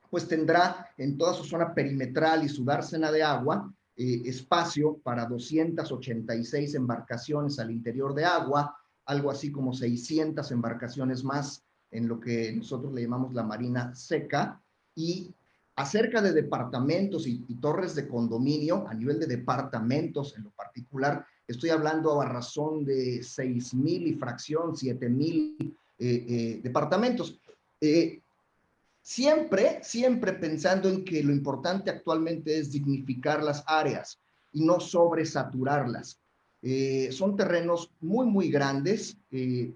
pues tendrá en toda su zona perimetral y su dársena de agua eh, espacio para 286 embarcaciones al interior de agua, algo así como 600 embarcaciones más en lo que nosotros le llamamos la marina seca. Y acerca de departamentos y, y torres de condominio, a nivel de departamentos en lo particular, Estoy hablando a razón de 6 mil y fracción, 7 mil eh, eh, departamentos. Eh, siempre, siempre pensando en que lo importante actualmente es dignificar las áreas y no sobresaturarlas. son terrenos muy, muy grandes,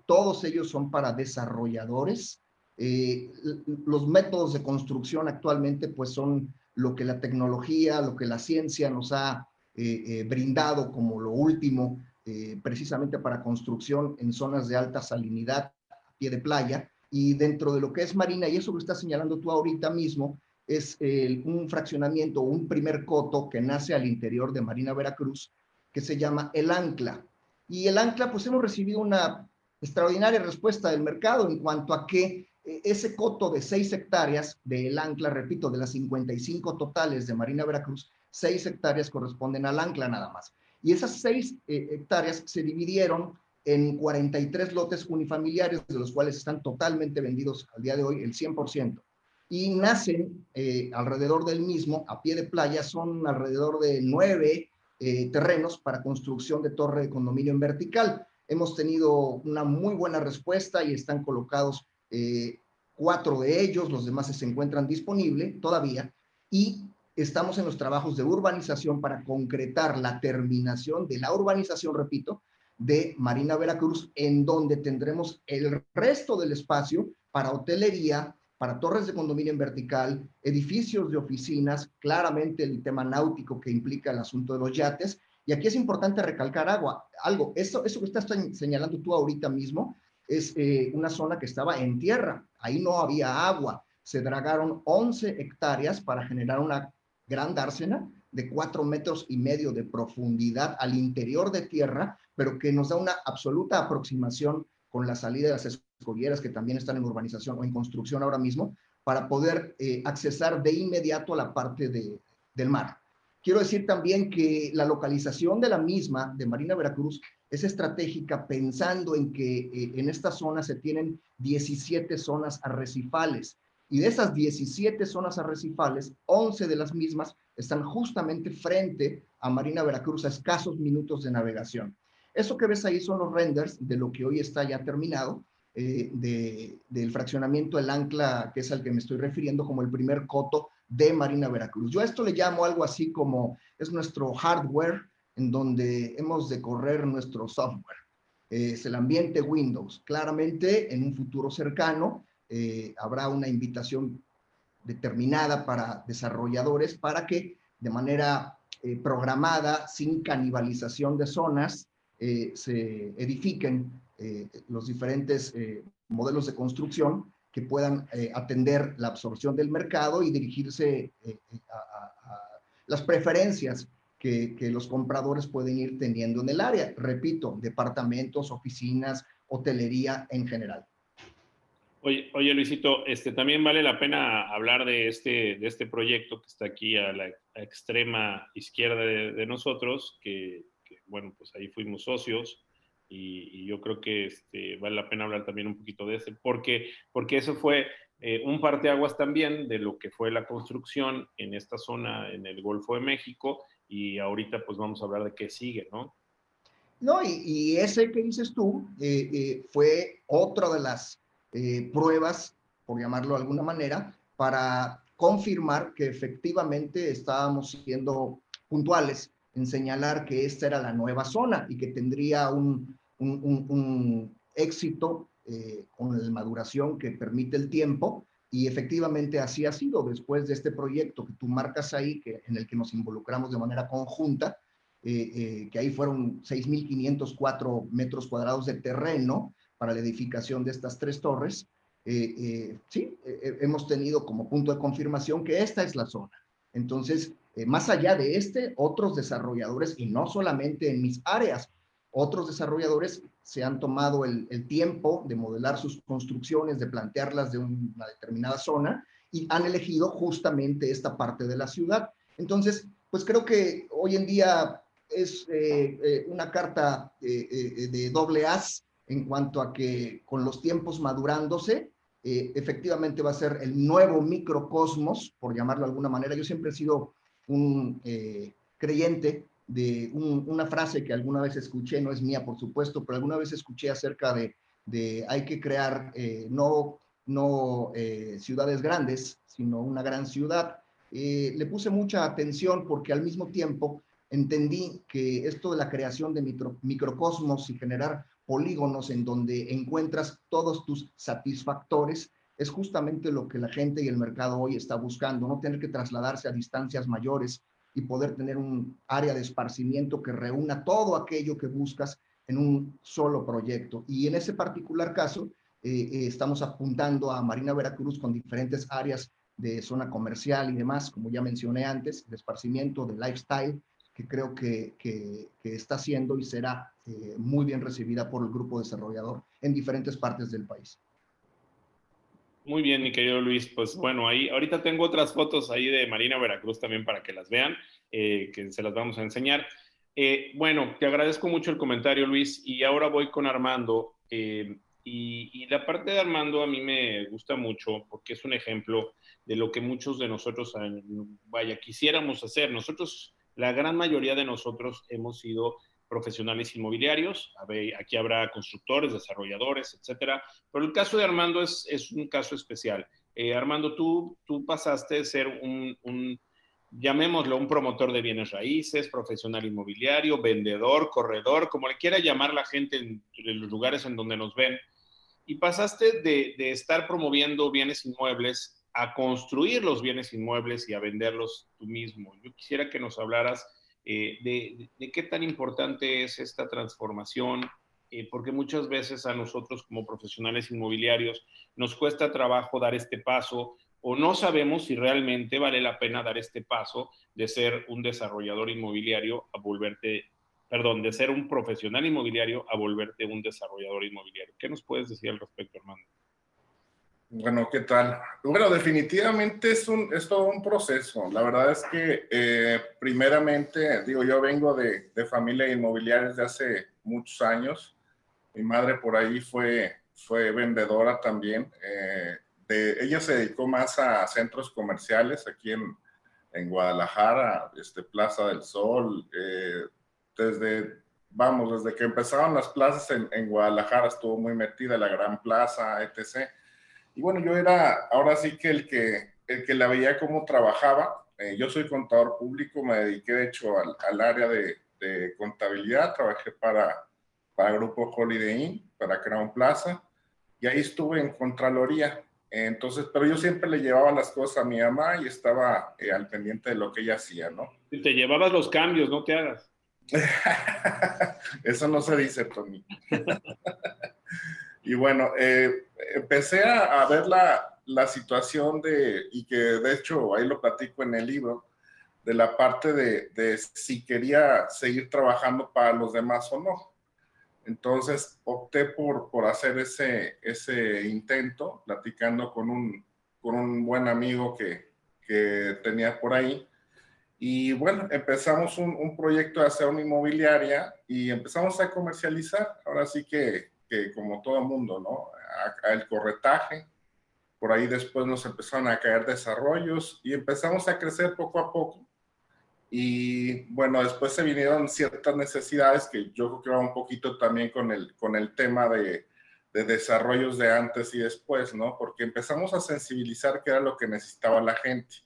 todos ellos son para desarrolladores. los métodos de construcción actualmente pues son lo que la tecnología, lo que la ciencia nos ha eh, eh, brindado como lo último, eh, precisamente para construcción en zonas de alta salinidad pie de playa. y dentro de lo que es Marina, y eso que estás señalando tú ahorita mismo, es un fraccionamiento, un primer coto que nace al interior de Marina Veracruz, que se llama El Ancla. Y El Ancla, pues hemos recibido una extraordinaria respuesta del mercado en cuanto a que ese coto de 6 hectáreas de El Ancla, repito, de las 55 totales de Marina Veracruz, 6 hectáreas corresponden al Ancla nada más. Y esas 6 eh, hectáreas se dividieron en 43 lotes unifamiliares, de los cuales están totalmente vendidos al día de hoy el 100%. Y nacen eh, alrededor del mismo, a pie de playa, son alrededor de nueve eh, terrenos para construcción de torre de condominio en vertical. Hemos tenido una muy buena respuesta y están colocados cuatro de ellos, los demás se encuentran disponibles todavía. Y estamos en los trabajos de urbanización para concretar la terminación de la urbanización, repito, de Marina Veracruz, en donde tendremos el resto del espacio para hotelería, para torres de condominio en vertical, edificios de oficinas, claramente el tema náutico que implica el asunto de los yates. Y aquí es importante recalcar agua, algo, eso, eso que estás señalando tú ahorita mismo es eh, una zona que estaba en tierra, ahí no había agua, se dragaron 11 hectáreas para generar una gran dársena de cuatro metros y medio de profundidad al interior de tierra pero que nos da una absoluta aproximación con la salida de las escollieras que también están en urbanización o en construcción ahora mismo, para poder eh, accesar de inmediato a la parte de, del mar. Quiero decir también que la localización de la misma, de Marina Veracruz, es estratégica pensando en que eh, en esta zona se tienen 17 zonas arrecifales y de esas 17 zonas arrecifales, 11 de las mismas están justamente frente a Marina Veracruz a escasos minutos de navegación. Eso que ves ahí son los renders de lo que hoy está ya terminado, eh, del fraccionamiento del ancla, que es al que me estoy refiriendo como el primer coto de Marina Veracruz. Yo a esto le llamo algo así como es nuestro hardware en donde hemos de correr nuestro software. es el ambiente Windows. Claramente, en un futuro cercano, eh, habrá una invitación determinada para desarrolladores para que de manera eh, programada, sin canibalización de zonas, eh, se edifiquen los diferentes modelos de construcción que puedan atender la absorción del mercado y dirigirse a, las preferencias que, los compradores pueden ir teniendo en el área. Repito, departamentos, oficinas, hotelería en general. Oye, oye, Luisito, este, también vale la pena hablar de este, de este proyecto que está aquí a la extrema izquierda de nosotros, que bueno, pues ahí fuimos socios y, yo creo que este, vale la pena hablar también un poquito de ese, porque, porque eso fue eh, un parteaguas también de lo que fue la construcción en esta zona, en el Golfo de México, y ahorita pues vamos a hablar de qué sigue, ¿no? No, y, ese que dices tú eh, eh, fue otra de las pruebas, por llamarlo de alguna manera, para confirmar que efectivamente estábamos siendo puntuales en señalar que esta era la nueva zona y que tendría un, éxito eh, con la maduración que permite el tiempo. Y efectivamente así ha sido después de este proyecto que tú marcas ahí, que, en el que nos involucramos de manera conjunta, eh, eh, que ahí fueron 6.504 metros cuadrados de terreno para la edificación de estas tres torres. sí, hemos tenido como punto de confirmación que esta es la zona. Entonces, eh, más allá de este, otros desarrolladores, y no solamente en mis áreas, otros desarrolladores se han tomado el, tiempo de modelar sus construcciones, de plantearlas de una determinada zona y han elegido justamente esta parte de la ciudad. Entonces, pues creo que hoy en día es eh, eh, una carta de doble as en cuanto a que con los tiempos madurándose, efectivamente va a ser el nuevo microcosmos, por llamarlo de alguna manera. Yo siempre he sido un eh, creyente de una frase que alguna vez escuché, no es mía por supuesto, pero alguna vez escuché acerca de, hay que crear eh, no, no eh, ciudades grandes, sino una gran ciudad. le puse mucha atención porque al mismo tiempo entendí que esto de la creación de microcosmos y generar polígonos en donde encuentras todos tus satisfactores es justamente lo que la gente y el mercado hoy está buscando, no tener que trasladarse a distancias mayores y poder tener un área de esparcimiento que reúna todo aquello que buscas en un solo proyecto. Y en ese particular caso, estamos apuntando a Marina Veracruz con diferentes áreas de zona comercial y demás, como ya mencioné antes, de esparcimiento, de lifestyle, que creo que, que, está haciendo y será eh, muy bien recibida por el grupo desarrollador en diferentes partes del país. Muy bien, mi querido Luis. Pues bueno, ahí ahorita tengo otras fotos ahí de Marina Veracruz también para que las vean, eh, que se las vamos a enseñar. Eh, bueno, te agradezco mucho el comentario, Luis, y ahora voy con Armando. y, y, la parte de Armando a mí me gusta mucho porque es un ejemplo de lo que muchos de nosotros, vaya, quisiéramos hacer. Nosotros la gran mayoría de nosotros hemos sido profesionales inmobiliarios, aquí habrá constructores, desarrolladores, etcétera, pero el caso de Armando es, un caso especial. Eh, Armando, tú, tú pasaste de ser un, llamémoslo, un promotor de bienes raíces, profesional inmobiliario, vendedor, corredor, como le quiera llamar la gente en, en los lugares en donde nos ven, y pasaste de, de estar promoviendo bienes inmuebles a construir los bienes inmuebles y a venderlos tú mismo. Yo quisiera que nos hablaras eh, de, qué tan importante es esta transformación, eh, porque muchas veces a nosotros como profesionales inmobiliarios nos cuesta trabajo dar este paso o no sabemos si realmente vale la pena dar este paso de ser un desarrollador inmobiliario a volverte, perdón, de ser un profesional inmobiliario a volverte un desarrollador inmobiliario. ¿Qué nos puedes decir al respecto, Armando? Bueno, ¿qué tal? Bueno, definitivamente es, un, es todo un proceso. La verdad es que, eh, primeramente, digo, yo vengo de, de familia inmobiliaria desde hace muchos años. Mi madre por ahí fue, fue vendedora también. Eh, de, ella se dedicó más a centros comerciales aquí en, en Guadalajara, este, Plaza del Sol. Eh, desde, vamos, desde que empezaron las plazas en, en Guadalajara estuvo muy metida la Gran Plaza, etc y bueno, yo era ahora sí que el que, el que la veía cómo trabajaba. Eh, yo soy contador público, me dediqué de hecho al, al área de, de, contabilidad, trabajé para, para Grupo Holiday Inn, para Crown Plaza, y ahí estuve en Contraloría. Entonces, pero yo siempre le llevaba las cosas a mi mamá y estaba eh, al pendiente de lo que ella hacía, ¿no? Y te llevabas los cambios, no te hagas. <laughs> Eso no se dice, Tony. <laughs> Y bueno, eh, empecé a, ver la, la, situación de, y que de hecho ahí lo platico en el libro, de la parte de, de, si quería seguir trabajando para los demás o no. Entonces opté por, por hacer ese, ese intento, platicando con un, con un buen amigo que, que tenía por ahí. Y bueno, empezamos un, un, proyecto de hacer una inmobiliaria y empezamos a comercializar. Ahora sí que que como todo mundo, ¿no? el corretaje, por ahí después nos empezaron a caer desarrollos y empezamos a crecer poco a poco. Y bueno, después se vinieron ciertas necesidades que yo creo que va un poquito también con el, con el tema de, de desarrollos de antes y después, ¿no? Porque empezamos a sensibilizar qué era lo que necesitaba la gente.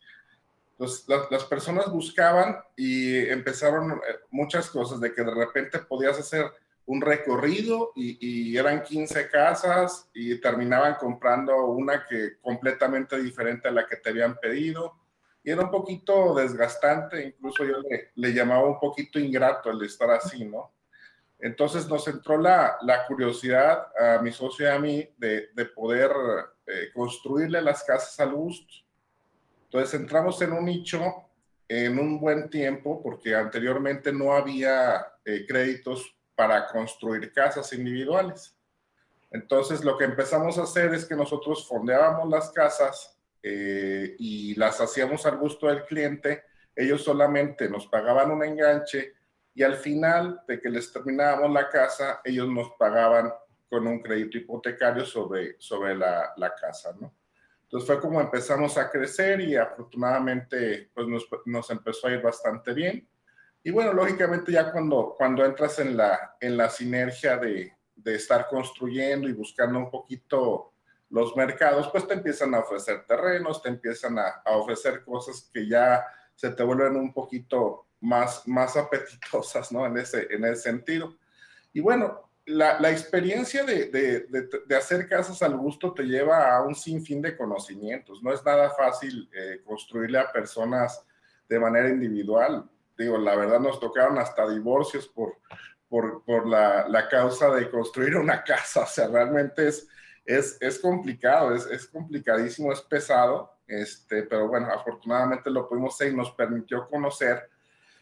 Entonces, las, las personas buscaban y empezaron eh, muchas cosas de que de repente podías hacer un recorrido y, eran 15 casas y terminaban comprando una que completamente diferente a la que te habían pedido. Y era un poquito desgastante, incluso yo le, llamaba un poquito ingrato el estar así, ¿no? Entonces nos entró la, la curiosidad a mi socio y a mí de, de poder eh, construirle las casas al gusto. Entonces entramos en un nicho en un buen tiempo porque anteriormente no había eh, créditos para construir casas individuales. Entonces, lo que empezamos a hacer es que nosotros fondeábamos las casas eh, y las hacíamos al gusto del cliente. Ellos solamente nos pagaban un enganche y al final de que les terminábamos la casa, ellos nos pagaban con un crédito hipotecario sobre, sobre la, la casa, ¿no? Entonces fue como empezamos a crecer y afortunadamente pues nos, nos empezó a ir bastante bien. Y bueno, lógicamente ya cuando, cuando entras en la, en la sinergia de, de estar construyendo y buscando un poquito los mercados, pues te empiezan a ofrecer terrenos, te empiezan a, a, ofrecer cosas que ya se te vuelven un poquito más, más apetitosas, ¿no? En ese, en ese sentido. Y bueno, la, la experiencia de, de, hacer casas al gusto te lleva a un sinfín de conocimientos. No es nada fácil eh, construirle a personas de manera individual digo, la verdad nos tocaron hasta divorcios por, por, por la, la, causa de construir una casa, o sea, realmente es, es, es complicado, es, es, complicadísimo, es pesado, este, pero bueno, afortunadamente lo pudimos hacer y nos permitió conocer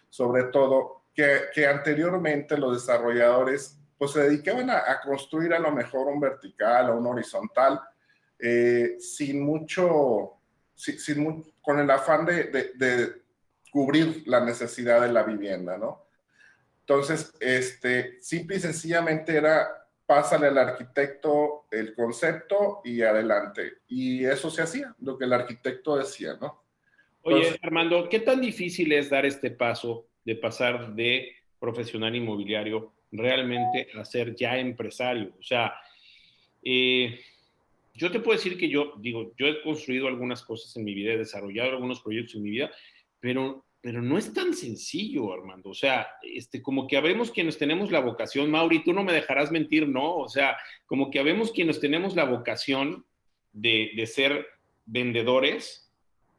sobre todo que, que anteriormente los desarrolladores pues se dedicaban a, construir a lo mejor un vertical o un horizontal eh, sin mucho, sin, con el afán de, de, de, cubrir la necesidad de la vivienda, ¿no? Entonces, este, simple y sencillamente era pásale al arquitecto el concepto y adelante. Y eso se hacía, lo que el arquitecto decía, ¿no? Oye, Armando, ¿qué tan difícil es dar este paso de pasar de profesional inmobiliario realmente a ser ya empresario? O sea, eh, yo te puedo decir que yo, digo, yo he construido algunas cosas en mi vida, he desarrollado algunos proyectos en mi vida, pero, pero no es tan sencillo, Armando. O sea, este, como que habemos quienes tenemos la vocación, Mauri, tú no me dejarás mentir, ¿no? O sea, como que habemos quienes tenemos la vocación de, de ser vendedores,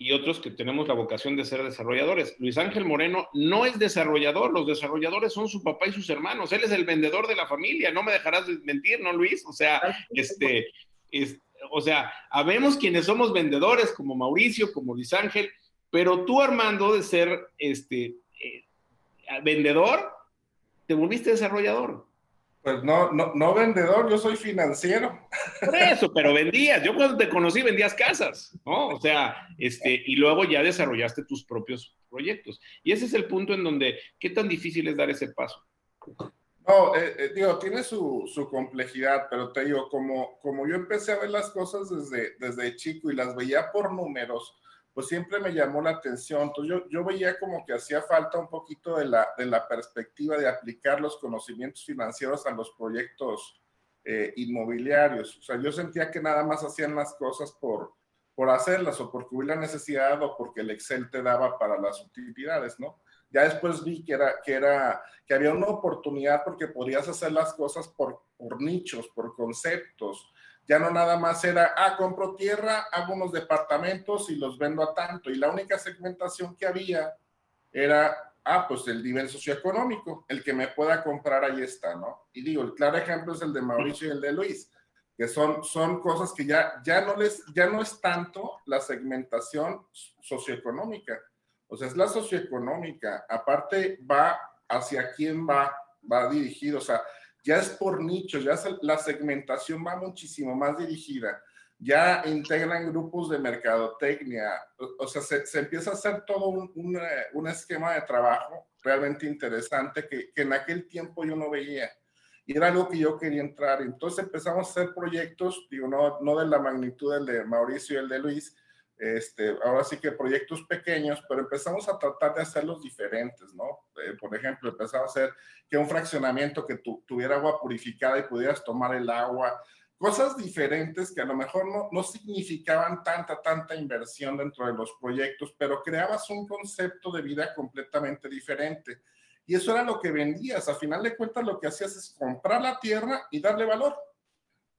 y otros que tenemos la vocación de ser desarrolladores. Luis Ángel Moreno no es desarrollador, los desarrolladores son su papá y sus hermanos, él es el vendedor de la familia, no me dejarás mentir, ¿no, Luis? O sea, este, o sea, habemos quienes somos vendedores, como Mauricio, como Luis Ángel, pero tú, Armando, de ser este, eh, vendedor, te volviste desarrollador. Pues no, no, no vendedor, yo soy financiero. Por eso, pero vendías. Yo cuando te conocí vendías casas, ¿no? O sea, este, y luego ya desarrollaste tus propios proyectos. Y ese es el punto en donde, ¿qué tan difícil es dar ese paso? No, eh, eh, digo, tiene su, su, complejidad, pero te digo, como, como yo empecé a ver las cosas desde, desde chico y las veía por números, pues siempre me llamó la atención. Entonces yo, yo veía como que hacía falta un poquito de la, de la perspectiva de aplicar los conocimientos financieros a los proyectos eh, inmobiliarios. O sea, yo sentía que nada más hacían las cosas por, por hacerlas o porque hubiera la necesidad o porque el Excel te daba para las utilidades, ¿no? Ya después vi que, era, que, era, que había una oportunidad porque podías hacer las cosas por, por nichos, por conceptos, ya no nada más era, ah, compro tierra, hago unos departamentos y los vendo a tanto. Y la única segmentación que había era, ah, pues el nivel socioeconómico, el que me pueda comprar, ahí está, ¿no? Y digo, el claro ejemplo es el de Mauricio y el de Luis, que son, son cosas que ya, ya, no les, ya no es tanto la segmentación socioeconómica. O sea, es la socioeconómica. Aparte, va hacia quién va, va dirigido. O sea, ya es por nichos, ya la segmentación va muchísimo más dirigida, ya integran grupos de mercadotecnia, o, sea, se, empieza a hacer todo un, eh, un, esquema de trabajo realmente interesante que, que, en aquel tiempo yo no veía. Y era algo que yo quería entrar. Entonces empezamos a hacer proyectos, digo, no, no de la magnitud del de Mauricio y el de Luis, este, ahora sí que proyectos pequeños, pero empezamos a tratar de hacerlos diferentes, ¿no? Eh, por ejemplo, empezamos a hacer que un fraccionamiento que tuviera agua purificada y pudieras tomar el agua, cosas diferentes que a lo mejor no, no significaban tanta, tanta inversión dentro de los proyectos, pero creabas un concepto de vida completamente diferente. Y eso era lo que vendías. A final de cuentas, lo que hacías es comprar la tierra y darle valor.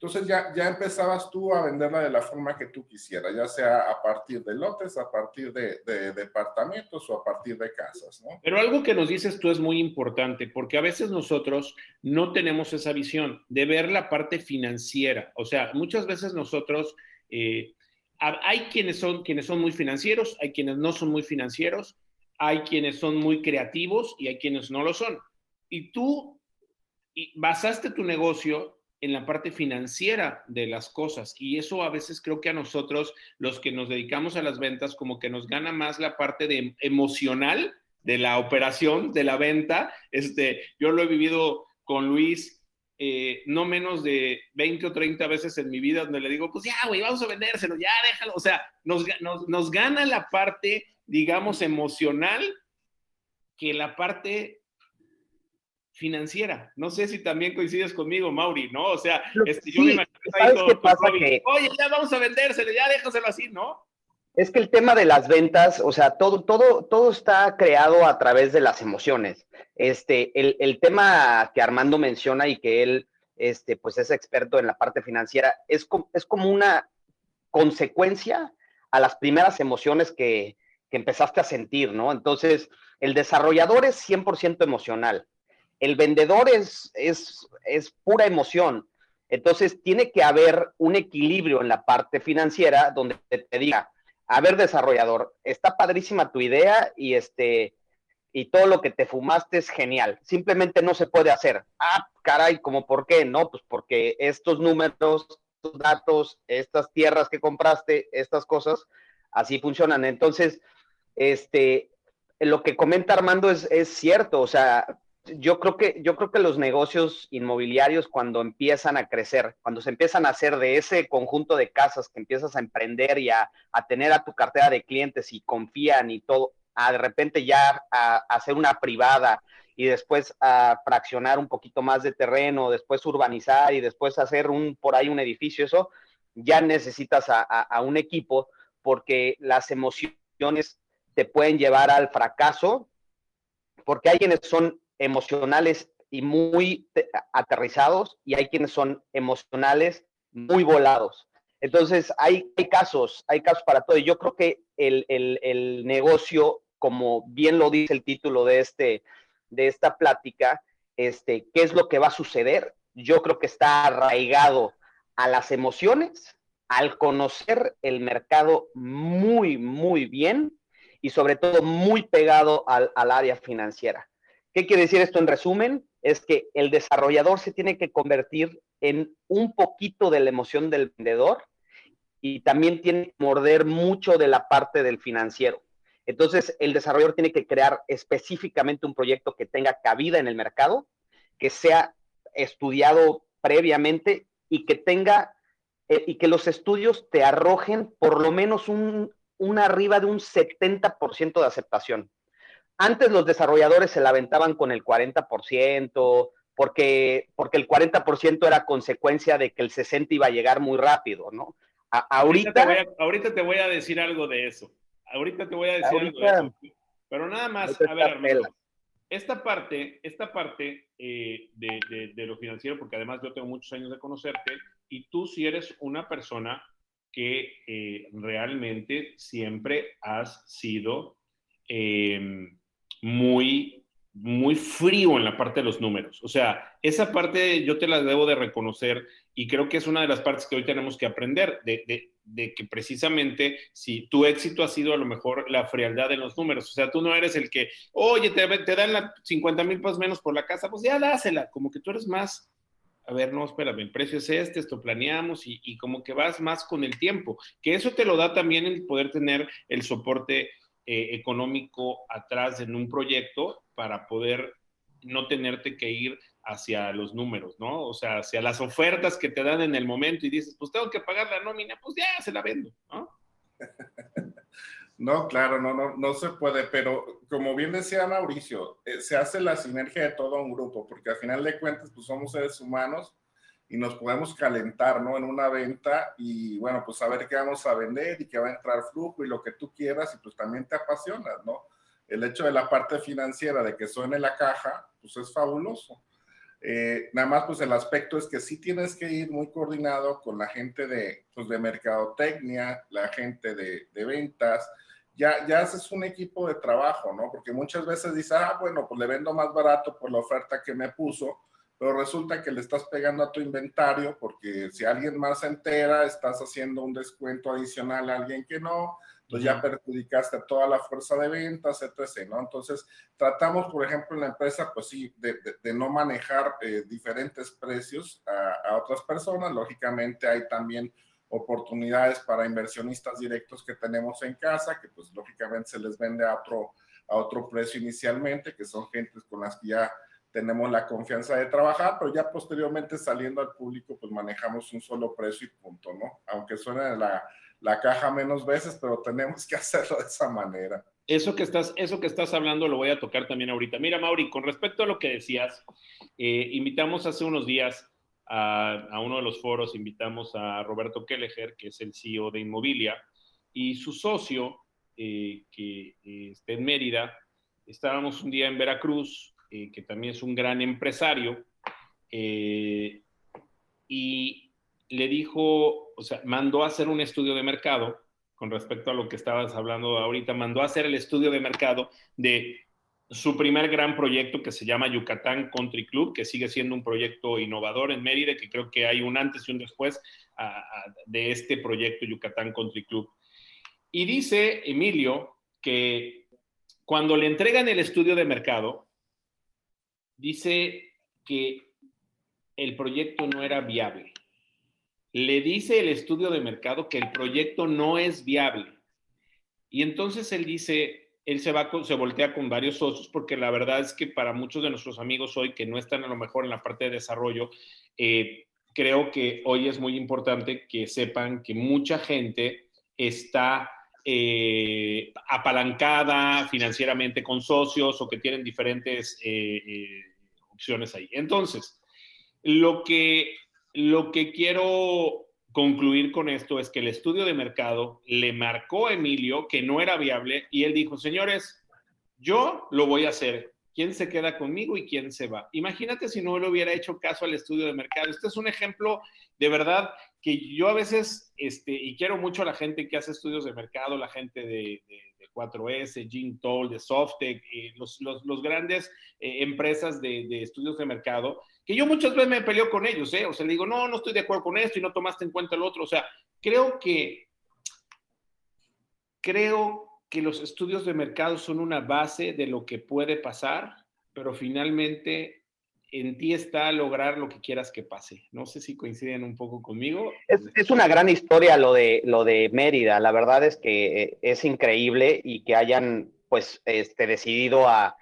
Entonces ya, ya empezabas tú a venderla de la forma que tú quisieras, ya sea a partir de lotes, a partir de, departamentos o a partir de casas. Pero algo que nos dices tú es muy importante, porque a veces nosotros no tenemos esa visión de ver la parte financiera. O sea, muchas veces nosotros, eh, hay quienes son, quienes son muy financieros, hay quienes no son muy financieros, hay quienes son muy creativos y hay quienes no lo son. Y tú basaste tu negocio en la parte financiera de las cosas. Y eso a veces creo que a nosotros, los que nos dedicamos a las ventas, como que nos gana más la parte de emocional de la operación, de la venta. Este, yo lo he vivido con Luis eh, no menos de 20 o 30 veces en mi vida donde le digo, pues ya, güey, vamos a vendérselo, ya déjalo. O sea, nos, nos, nos gana la parte, digamos, emocional que la parte financiera. No sé si también coincides conmigo, Mauri, ¿no? O sea, este, yo me imagino ¿sabes pasa que, oye, ya vamos a vendérselo, ya déjaselo así, ¿no? Es que el tema de las ventas, o sea, todo, todo, todo está creado a través de las emociones. Este, el, el tema que Armando menciona y que él, este, pues es experto en la parte financiera, es, es como una consecuencia a las primeras emociones que, que empezaste a sentir, ¿no? Entonces, el desarrollador es 100% emocional el vendedor es, es, es pura emoción. Entonces, tiene que haber un equilibrio en la parte financiera donde te diga, a ver, desarrollador, está padrísima tu idea y este y todo lo que te fumaste es genial. Simplemente no se puede hacer. Ah, caray, ¿cómo por qué? No, pues porque estos números, estos datos, estas tierras que compraste, estas cosas, así funcionan. Entonces, este, lo que comenta Armando es, es cierto. O sea, yo creo que yo creo que los negocios inmobiliarios cuando empiezan a crecer, cuando se empiezan a hacer de ese conjunto de casas que empiezas a emprender y a, tener a tu cartera de clientes y confían y todo, a de repente ya a, hacer una privada y después a fraccionar un poquito más de terreno, después urbanizar y después hacer un por ahí un edificio, eso ya necesitas a, a un equipo porque las emociones te pueden llevar al fracaso porque hay quienes son emocionales y muy aterrizados y hay quienes son emocionales muy volados. Entonces, hay, casos, hay casos para todo. Y yo creo que el, negocio, como bien lo dice el título de, este, de esta plática, este, ¿qué es lo que va a suceder? Yo creo que está arraigado a las emociones, al conocer el mercado muy, muy bien y sobre todo muy pegado al, al área financiera. ¿Qué quiere decir esto en resumen? Es que el desarrollador se tiene que convertir en un poquito de la emoción del vendedor y también tiene que morder mucho de la parte del financiero. Entonces, el desarrollador tiene que crear específicamente un proyecto que tenga cabida en el mercado, que sea estudiado previamente y que tenga eh, y que los estudios te arrojen por lo menos un, un arriba de un 70% de aceptación. Antes los desarrolladores se la aventaban con el 40%, porque, porque el 40% era consecuencia de que el 60% iba a llegar muy rápido, ¿no? ahorita... Ahorita te, voy a, decir algo de eso. Ahorita te voy a decir algo de eso. Pero nada más, a ver, esta parte, esta parte eh, de, lo financiero, porque además yo tengo muchos años de conocerte, y tú si eres una persona que eh, realmente siempre has sido em, muy, muy frío en la parte de los números. O sea, esa parte yo te la debo de reconocer y creo que es una de las partes que hoy tenemos que aprender, de, que precisamente si tu éxito ha sido a lo mejor la frialdad en los números, o sea, tú no eres el que, oye, te, te dan la 50 mil pesos menos por la casa, pues ya dásela, como que tú eres más, a ver, no, espérame, el precio es este, esto planeamos y, y, como que vas más con el tiempo, que eso te lo da también el poder tener el soporte eh, económico atrás en un proyecto para poder no tenerte que ir hacia los números, ¿no? O sea, hacia las ofertas que te dan en el momento y dices, pues tengo que pagar la nómina, pues ya se la vendo, ¿no? <laughs> No, claro, no, no, no se puede, pero como bien decía Mauricio, eh, se hace la sinergia de todo un grupo, porque al final de cuentas, pues somos seres humanos y nos podemos calentar, ¿no? En una venta y bueno, pues saber qué vamos a vender y que va a entrar flujo y lo que tú quieras y pues también te apasionas, ¿no? El hecho de la parte financiera, de que suene la caja, pues es fabuloso. Eh, nada más, pues el aspecto es que sí tienes que ir muy coordinado con la gente de, pues, de mercadotecnia, la gente de, de ventas, ya, ya haces un equipo de trabajo, ¿no? Porque muchas veces dices, ah, bueno, pues le vendo más barato por la oferta que me puso, pero resulta que le estás pegando a tu inventario porque si alguien más se entera, estás haciendo un descuento adicional a alguien que no, entonces ya perjudicaste a toda la fuerza de ventas, etc., ¿no? Entonces, tratamos, por ejemplo, en la empresa, pues sí, de, de, no manejar eh, diferentes precios a, a, otras personas. Lógicamente hay también oportunidades para inversionistas directos que tenemos en casa, que pues lógicamente se les vende a otro, a otro precio inicialmente, que son gentes con las que ya tenemos la confianza de trabajar, pero ya posteriormente saliendo al público, pues manejamos un solo precio y punto, ¿no? Aunque suene la, la caja menos veces, pero tenemos que <laughs> hacerlo de esa manera. Eso que, estás, eso que estás hablando lo voy a tocar también ahorita. Mira, Mauri, con respecto a lo que decías, eh, invitamos hace unos días a, a, uno de los foros, invitamos a Roberto Kelleher, que es el CEO de Inmobilia, y su socio, eh, que eh, está en Mérida. Estábamos un día en Veracruz eh, que también es un gran empresario, eh, y le dijo, o sea, mandó a hacer un estudio de mercado con respecto a lo que estabas hablando ahorita, mandó a hacer el estudio de mercado de su primer gran proyecto que se llama Yucatán Country Club, que sigue siendo un proyecto innovador en Mérida, que creo que hay un antes y un después de este proyecto Yucatán Country Club. Y dice Emilio que cuando le entregan el estudio de mercado, dice que el proyecto no era viable. Le dice el estudio de mercado que el proyecto no es viable. Y entonces él dice, él se va, se voltea con varios socios porque la verdad es que para muchos de nuestros amigos hoy que no están a lo mejor en la parte de desarrollo, eh, creo que hoy es muy importante que sepan que mucha gente está eh, apalancada financieramente con socios o que tienen diferentes eh, Entonces, lo que, lo que quiero concluir con esto es que el estudio de mercado le marcó a Emilio que no era viable y él dijo, señores, yo lo voy a hacer. ¿Quién se queda conmigo y quién se va? Imagínate si no le hubiera hecho caso al estudio de mercado. Este es un ejemplo de verdad que yo a veces, este, y quiero mucho a la gente que hace estudios de mercado, la gente de, 4S, Jim Toll, de Softec, eh, los, grandes eh, empresas de, de, estudios de mercado, que yo muchas veces me peleo con ellos, ¿eh? O sea, le digo, no, no estoy de acuerdo con esto y no tomaste en cuenta el otro. O sea, creo que, creo que los estudios de mercado son una base de lo que puede pasar, pero finalmente en ti está lograr lo que quieras que pase. No sé si coinciden un poco conmigo. Es, una gran historia lo de, lo de Mérida. La verdad es que eh, es increíble y que hayan pues este, decidido a,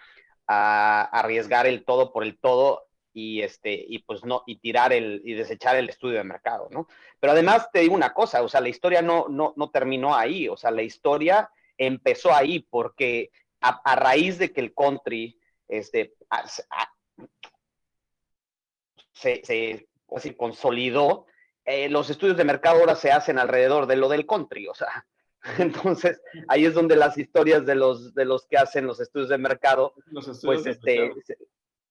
a arriesgar el todo por el todo y este y pues no y tirar el y desechar el estudio de mercado, ¿no? Pero además te digo una cosa, o sea, la historia no no no terminó ahí, o sea, la historia empezó ahí porque a, raíz de que el country este se, se consolidó, eh, los estudios de mercado ahora se hacen alrededor de lo del country, o sea, <laughs> entonces ahí es donde las historias de los de los que hacen los estudios de mercado, pues este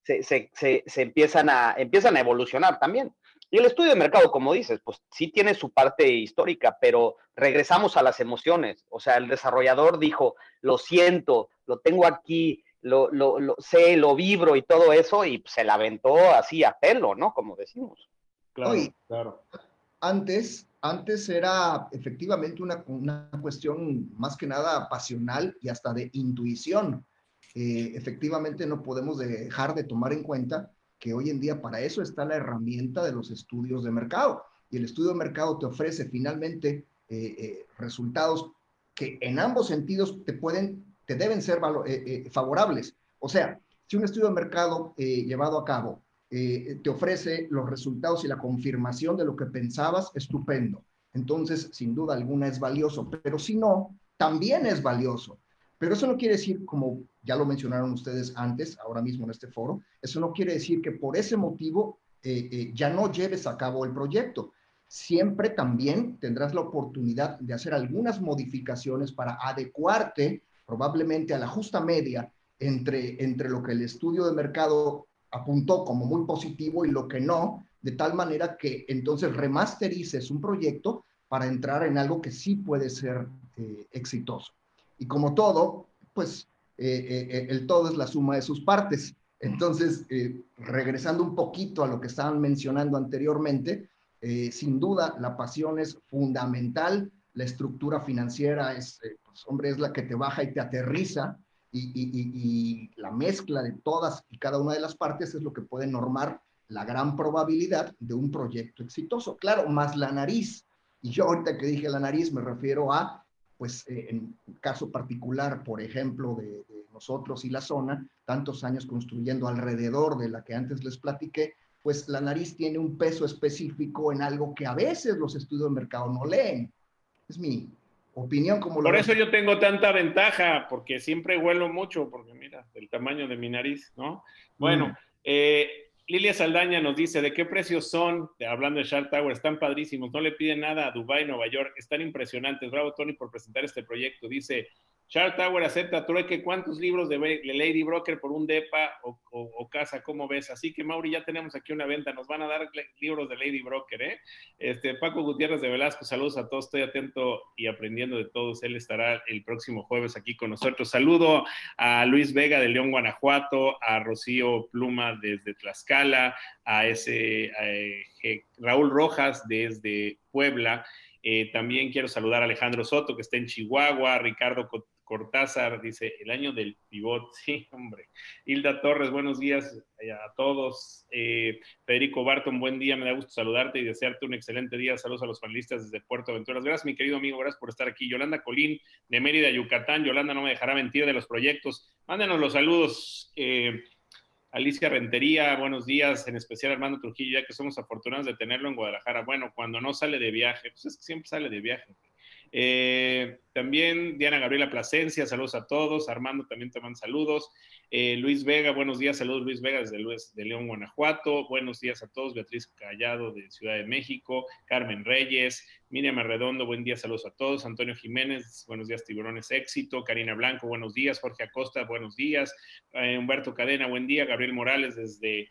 se, empiezan, a, empiezan a evolucionar también. Y el estudio de mercado, como dices, pues sí tiene su parte histórica, pero regresamos a las emociones. O sea, el desarrollador dijo, lo siento, lo tengo aquí, lo, lo, sé, lo vibro y todo eso, y se la aventó así a pelo, ¿no? Como decimos. Claro, claro. Antes, antes era efectivamente una, una cuestión más que nada pasional y hasta de intuición eh, efectivamente no podemos dejar de tomar en cuenta que hoy en día para eso está la herramienta de los estudios de mercado. Y el estudio de mercado te ofrece finalmente eh, eh, resultados que en ambos sentidos te pueden, te deben ser favorables. O sea, si un estudio de mercado llevado a cabo te ofrece los resultados y la confirmación de lo que pensabas, estupendo. Entonces, sin duda alguna es valioso, pero si no, también es valioso. Pero eso no quiere decir, como ya lo mencionaron ustedes antes, ahora mismo en este foro, eso no quiere decir que por ese motivo eh, eh, ya no lleves a cabo el proyecto. Siempre también tendrás la oportunidad de hacer algunas modificaciones para adecuarte probablemente a la justa media entre, entre lo que el estudio de mercado apuntó como muy positivo y lo que no, de tal manera que entonces remasterices un proyecto para entrar en algo que sí puede ser eh, exitoso. Y como todo, pues eh, eh, eh, el todo es la suma de sus partes. Entonces, regresando un poquito a lo que estaban mencionando anteriormente, sin duda la pasión es fundamental, la estructura financiera es, pues, hombre, es la que te baja y te aterriza, y, y, la mezcla de todas y cada una de las partes es lo que puede normar la gran probabilidad de un proyecto exitoso. Claro, más la nariz. Y yo ahorita que dije la nariz me refiero a pues eh, en caso particular, por ejemplo, de, nosotros y la zona, tantos años construyendo alrededor de la que antes les platiqué, pues la nariz tiene un peso específico en algo que a veces los estudios de mercado no leen. Es mi opinión como Por eso yo tengo tanta ventaja, porque siempre huelo mucho, porque mira, el tamaño de mi nariz, ¿no? Bueno, mm. eh, Lilia Saldaña nos dice, ¿de qué precios son? hablando de Shark Tower, están padrísimos, no le piden nada a Dubai, Nueva York, están impresionantes. Bravo, Tony, por presentar este proyecto. Dice Charles Tower acepta trueque. ¿Cuántos libros de Lady Broker por un DEPA o, casa? ¿Cómo ves? Así que, Mauri, ya tenemos aquí una venta. Nos van a dar libros de Lady Broker, ¿eh? Este, Paco Gutiérrez de Velasco, saludos a todos. Estoy atento y aprendiendo de todos. Él estará el próximo jueves aquí con nosotros. Saludo a Luis Vega de León, Guanajuato, a Rocío Pluma desde Tlaxcala, a ese Raúl Rojas desde Puebla. Eh, también quiero saludar a Alejandro Soto, que está en Chihuahua, Ricardo Cortázar dice, el año del pivot, <laughs> sí, hombre. Hilda Torres, buenos días eh, a todos. Eh, Federico Barton, buen día, me da gusto saludarte y desearte un excelente día. Saludos a los panelistas desde Puerto Aventuras. Gracias, mi querido amigo, gracias por estar aquí. Yolanda Colín, de Mérida, Yucatán. Yolanda no me dejará mentir de los proyectos. Mándenos los saludos. Eh, Alicia Rentería, buenos días, en especial Armando Trujillo, ya que somos afortunados de tenerlo en Guadalajara. Bueno, cuando no sale de viaje, pues es que siempre sale de viaje. Eh, también Diana Gabriela Plasencia, saludos a todos. Armando también te manda saludos. Eh, Luis Vega, buenos días, saludos Luis Vega desde Luis, de León, Guanajuato. Buenos días a todos. Beatriz Callado de Ciudad de México. Carmen Reyes, Miriam Arredondo, buen día, saludos a todos. Antonio Jiménez, buenos días, Tiburones Éxito. Karina Blanco, buenos días. Jorge Acosta, buenos días. Eh, Humberto Cadena, buen día. Gabriel Morales desde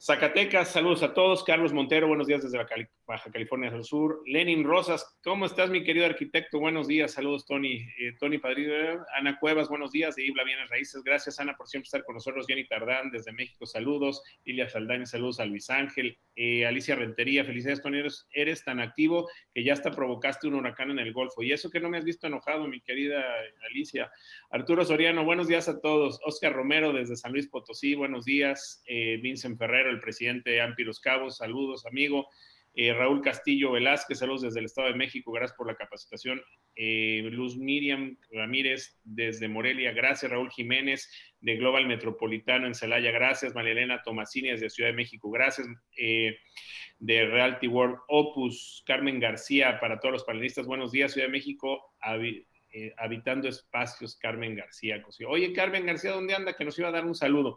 Zacatecas, saludos a todos. Carlos Montero, buenos días desde Baja California del Sur. Lenin Rosas, ¿cómo estás, mi querido arquitecto? Buenos días, saludos, Tony. Eh, Tony Padrino, Ana Cuevas, buenos días. De Ibla Bienes Raíces, gracias, Ana, por siempre estar con nosotros. Jenny Tardán, desde México, saludos. Lilia Saldaña, saludos a Luis Ángel. Eh, Alicia Rentería, felicidades, Tony. Eres, tan activo que ya hasta provocaste un huracán en el Golfo. Y eso que no me has visto enojado, mi querida Alicia. Arturo Soriano, buenos días a todos. Oscar Romero, desde San Luis Potosí, buenos días. Eh, Vincent Ferrero, el presidente de Ampi Los Cabos, saludos, amigo. Eh, Raúl Castillo Velázquez, saludos desde el Estado de México, gracias por la capacitación. Eh, Luz Miriam Ramírez desde Morelia, gracias. Raúl Jiménez de Global Metropolitano en Celaya, gracias. María Elena Tomasini desde Ciudad de México, gracias. Eh, de Realty World Opus, Carmen García, para todos los panelistas, buenos días, Ciudad de México. habitando espacios, Carmen García. Oye, Carmen García, ¿dónde anda? Que nos iba a dar un saludo.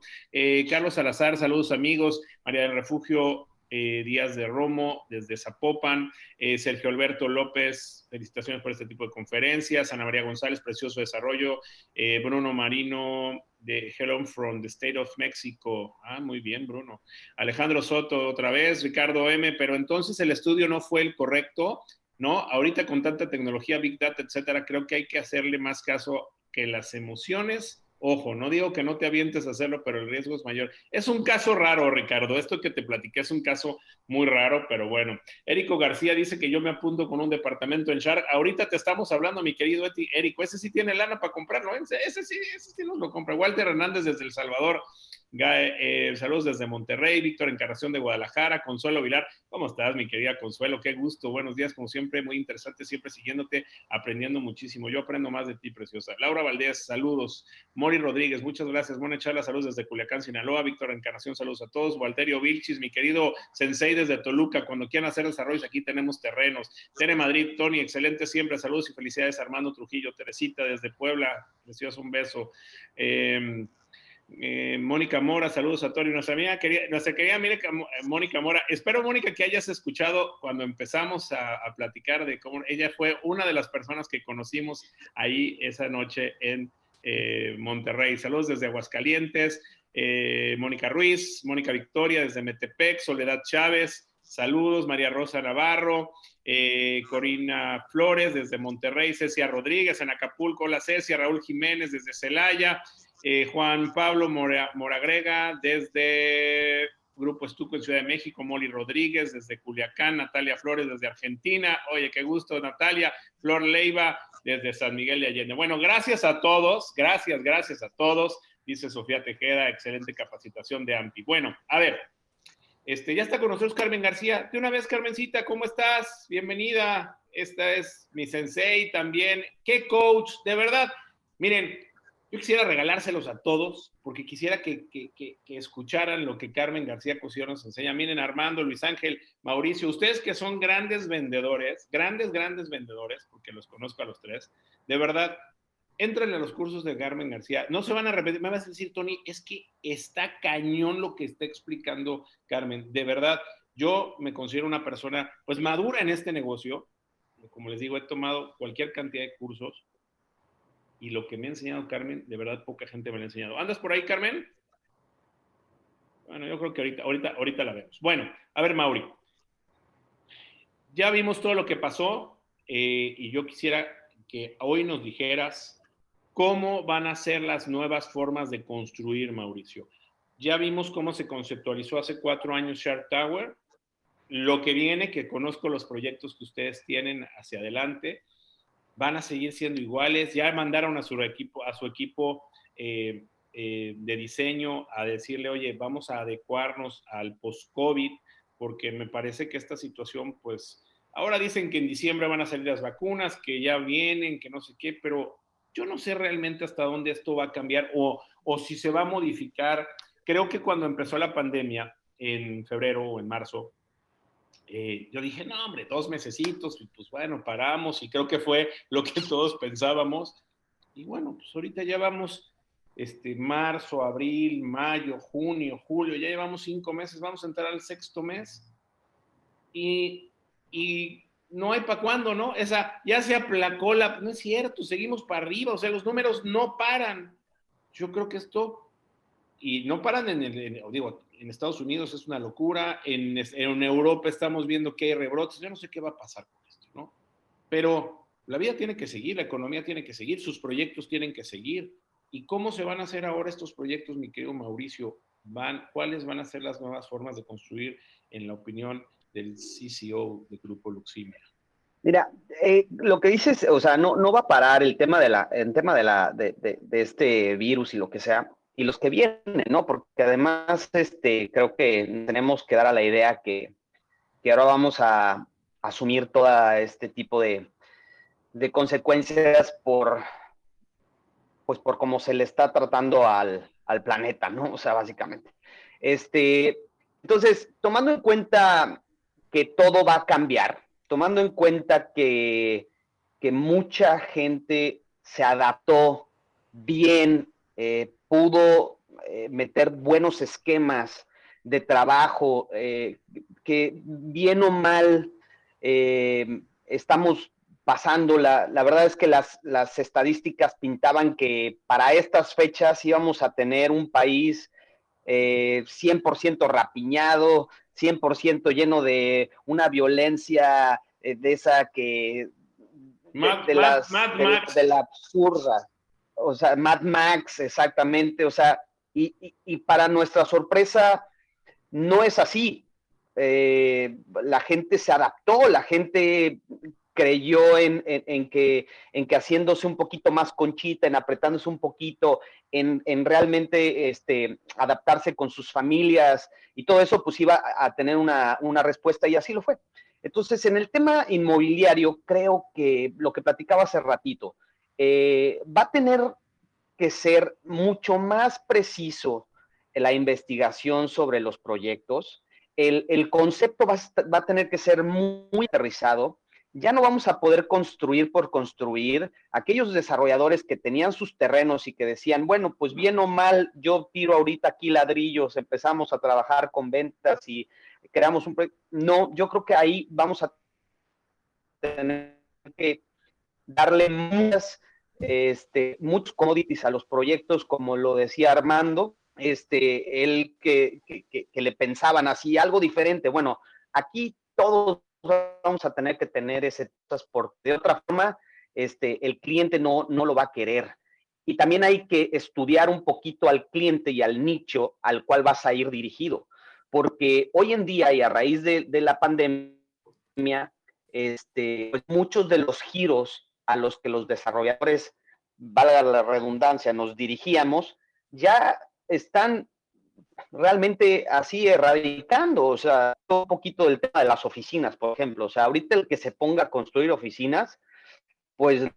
Carlos Salazar, saludos amigos. María del Refugio eh, Díaz de Romo desde Zapopan, eh, Sergio Alberto López, felicitaciones por este tipo de conferencias, Ana María González, precioso desarrollo, eh, Bruno Marino de Hello from the State of Mexico, ah, muy bien Bruno, Alejandro Soto otra vez, Ricardo M, pero entonces el estudio no fue el correcto, ¿no? Ahorita con tanta tecnología, Big Data, etcétera, creo que hay que hacerle más caso que las emociones Ojo, no digo que no te avientes a hacerlo, pero el riesgo es mayor. Es un caso raro, Ricardo. Esto que te platiqué es un caso muy raro, pero bueno. Érico García dice que yo me apunto con un departamento en Shark. Ahorita te estamos hablando, mi querido Érico. Ese sí tiene lana para comprarlo. ¿no? Ese, sí, ese sí nos lo compra. Walter Hernández desde El Salvador. Eh, saludos desde Monterrey, Víctor Encarnación de Guadalajara, Consuelo Vilar, ¿cómo estás, mi querida Consuelo? Qué gusto, buenos días, como siempre, muy interesante, siempre siguiéndote, aprendiendo muchísimo. Yo aprendo más de ti, preciosa. Laura Valdés, saludos. Mori Rodríguez, muchas gracias. Buena charla, saludos desde Culiacán, Sinaloa. Víctor Encarnación, saludos a todos. Walterio Vilchis, mi querido Sensei desde Toluca, cuando quieran hacer desarrollos, aquí tenemos terrenos. Tere Madrid, Tony, excelente siempre, saludos y felicidades. Armando Trujillo, Teresita desde Puebla, precioso, un beso. Eh, eh, Mónica Mora, saludos a Tony, nuestra amiga, quería, nuestra querida Mónica Mora. Espero, Mónica, que hayas escuchado cuando empezamos a, platicar de cómo ella fue una de las personas que conocimos ahí esa noche en eh, Monterrey. Saludos desde Aguascalientes, eh, Mónica Ruiz, Mónica Victoria desde Metepec, Soledad Chávez, saludos, María Rosa Navarro, Corina Flores desde Monterrey, Cecia Rodríguez en Acapulco, la Cecia, Raúl Jiménez desde Celaya. Eh, Juan Pablo Moragrega desde Grupo Estuco en Ciudad de México, Molly Rodríguez desde Culiacán, Natalia Flores desde Argentina, oye, qué gusto Natalia, Flor Leiva desde San Miguel de Allende. Bueno, gracias a todos, gracias, gracias a todos, dice Sofía Tejeda, excelente capacitación de AMPI. Bueno, a ver, este, ya está con nosotros Carmen García. De una vez, Carmencita, ¿cómo estás? Bienvenida. Esta es mi sensei también. ¿Qué coach? De verdad, miren, yo quisiera regalárselos a todos, porque quisiera que, escucharan lo que Carmen García Cosío nos enseña. Miren, Armando, Luis Ángel, Mauricio, ustedes que son grandes vendedores, grandes, grandes vendedores, porque los conozco a los tres, de verdad, entren a los cursos de Carmen García. No se van a repetir, me vas a decir, Tony, es que está cañón lo que está explicando Carmen. De verdad, yo me considero una persona, pues, madura en este negocio. Como les digo, he tomado cualquier cantidad de cursos y lo que me ha enseñado Carmen, de verdad poca gente me lo ha enseñado. ¿Andas por ahí, Carmen? Bueno, yo creo que ahorita, ahorita, ahorita la vemos. Bueno, a ver, Mauri. Ya vimos todo lo que pasó eh, y yo quisiera que hoy nos dijeras cómo van a ser las nuevas formas de construir, Mauricio. Ya vimos cómo se conceptualizó hace cuatro años Shark Tower. Lo que viene, que conozco los proyectos que ustedes tienen hacia adelante, van a seguir siendo iguales. Ya mandaron a su equipo, a su equipo eh, eh, de diseño a decirle, oye, vamos a adecuarnos al post-COVID, porque me parece que esta situación, pues, ahora dicen que en diciembre van a salir las vacunas, que ya vienen, que no sé qué, pero yo no sé realmente hasta dónde esto va a cambiar o, o si se va a modificar. Creo que cuando empezó la pandemia, en febrero o en marzo, eh, yo dije, no, hombre, dos mesecitos, y pues bueno, paramos, y creo que fue <laughs> lo que todos pensábamos. Y bueno, pues ahorita ya vamos, este, marzo, abril, mayo, junio, julio, ya llevamos cinco meses, vamos a entrar al sexto mes. Y, y no hay para cuándo, ¿no? Esa, ya se aplacó la, no es cierto, seguimos para arriba, o sea, los números no paran. Yo creo que esto, y no paran en el, digo, en Estados Unidos es una locura, en, en, Europa estamos viendo que hay rebrotes, yo no sé qué va a pasar con esto, ¿no? Pero la vida tiene que seguir, la economía tiene que seguir, sus proyectos tienen que seguir. ¿Y cómo se van a hacer ahora estos proyectos, mi querido Mauricio? Van, ¿Cuáles van a ser las nuevas formas de construir, en la opinión del CCO de Grupo Luximia? Mira, eh, lo que dices, o sea, no, no va a parar el tema de la, el tema de la, de, de este virus y lo que sea y los que vienen, ¿no? Porque además, este, creo que tenemos que dar a la idea que, que ahora vamos a asumir todo este tipo de, de, consecuencias por, pues por cómo se le está tratando al, al, planeta, ¿no? O sea, básicamente. Este, entonces, tomando en cuenta que todo va a cambiar, tomando en cuenta que, que mucha gente se adaptó bien eh, pudo eh, meter buenos esquemas de trabajo, eh, que bien o mal estamos pasando. La, la, verdad es que las, las, estadísticas pintaban que para estas fechas íbamos a tener un país 100% rapiñado, 100% lleno de una violencia de esa que... de, de, las, de, de la absurda o sea, Mad Max, exactamente, o sea, y, y, y para nuestra sorpresa, no es así. Eh, la gente se adaptó, la gente creyó en, en, que, en que haciéndose un poquito más conchita, en apretándose un poquito, en, en realmente este, adaptarse con sus familias y todo eso, pues iba a tener una, una respuesta y así lo fue. Entonces, en el tema inmobiliario, creo que lo que platicaba hace ratito, eh, va a tener que ser mucho más preciso la investigación sobre los proyectos. El, el concepto va va a, tener que ser muy aterrizado. Ya no vamos a poder construir por construir. Aquellos desarrolladores que tenían sus terrenos y que decían, bueno, pues bien o mal, yo tiro ahorita aquí ladrillos, empezamos a trabajar con ventas y creamos un proyecto. No, yo creo que ahí vamos a tener que darle muchas este, muchos commodities a los proyectos, como lo decía Armando, este, él que, que, que, le pensaban así, algo diferente. Bueno, aquí todos vamos a tener que tener ese transporte. De otra forma, este, el cliente no, no lo va a querer. Y también hay que estudiar un poquito al cliente y al nicho al cual vas a ir dirigido. Porque hoy en día y a raíz de, de la pandemia, este, pues muchos de los giros a los que los desarrolladores, valga la redundancia, nos dirigíamos, ya están realmente así erradicando, o sea, un poquito del tema de las oficinas, por ejemplo, o sea, ahorita el que se ponga a construir oficinas, pues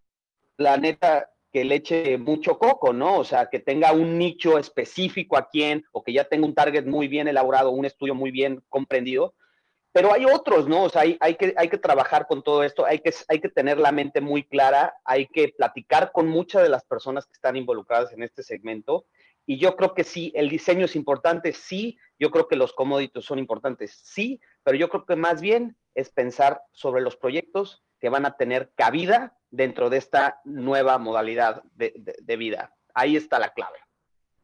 la neta que le eche mucho coco, ¿no? O sea, que tenga un nicho específico a quien, o que ya tenga un target muy bien elaborado, un estudio muy bien comprendido, pero hay otros, ¿no? O sea, hay, hay, que, hay que trabajar con todo esto, hay que, hay que tener la mente muy clara, hay que platicar con muchas de las personas que están involucradas en este segmento. Y yo creo que sí, el diseño es importante, sí, yo creo que los commodities son importantes, sí, pero yo creo que más bien es pensar sobre los proyectos que van a tener cabida dentro de esta nueva modalidad de, vida. Ahí está la clave.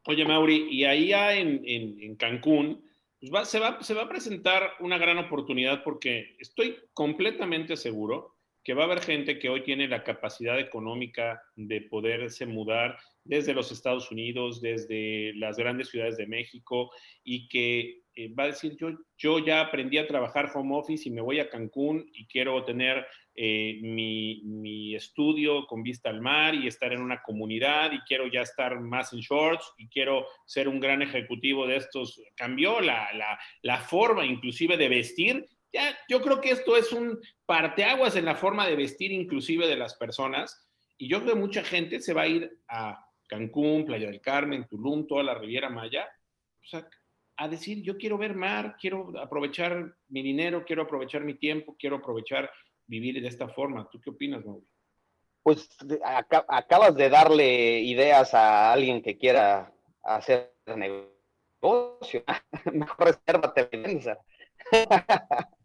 Oye, Mauri, y ahí en, en, Cancún pues se, va, se va a presentar una gran oportunidad porque estoy completamente seguro que va a haber gente que hoy tiene la capacidad económica de poderse mudar desde los Estados Unidos, desde las grandes ciudades de México y que eh, va a decir, yo, yo ya aprendí a trabajar home office y me voy a Cancún y quiero tener eh, mi, mi, estudio con vista al mar y estar en una comunidad y quiero ya estar más en shorts y quiero ser un gran ejecutivo de estos. Cambió la, la, la forma inclusive de vestir. Ya, yo creo que esto es un parteaguas en la forma de vestir inclusive de las personas y yo creo que mucha gente se va a ir a Cancún, Playa del Carmen, Tulum, toda la Riviera Maya. O sea, a decir, yo quiero ver mar, quiero aprovechar mi dinero, quiero aprovechar mi tiempo, quiero aprovechar vivir de esta forma. ¿Tú qué opinas, Mauri? Pues acabas de darle ideas a alguien que quiera hacer negocio. <laughs> Mejor resérvate <laughs>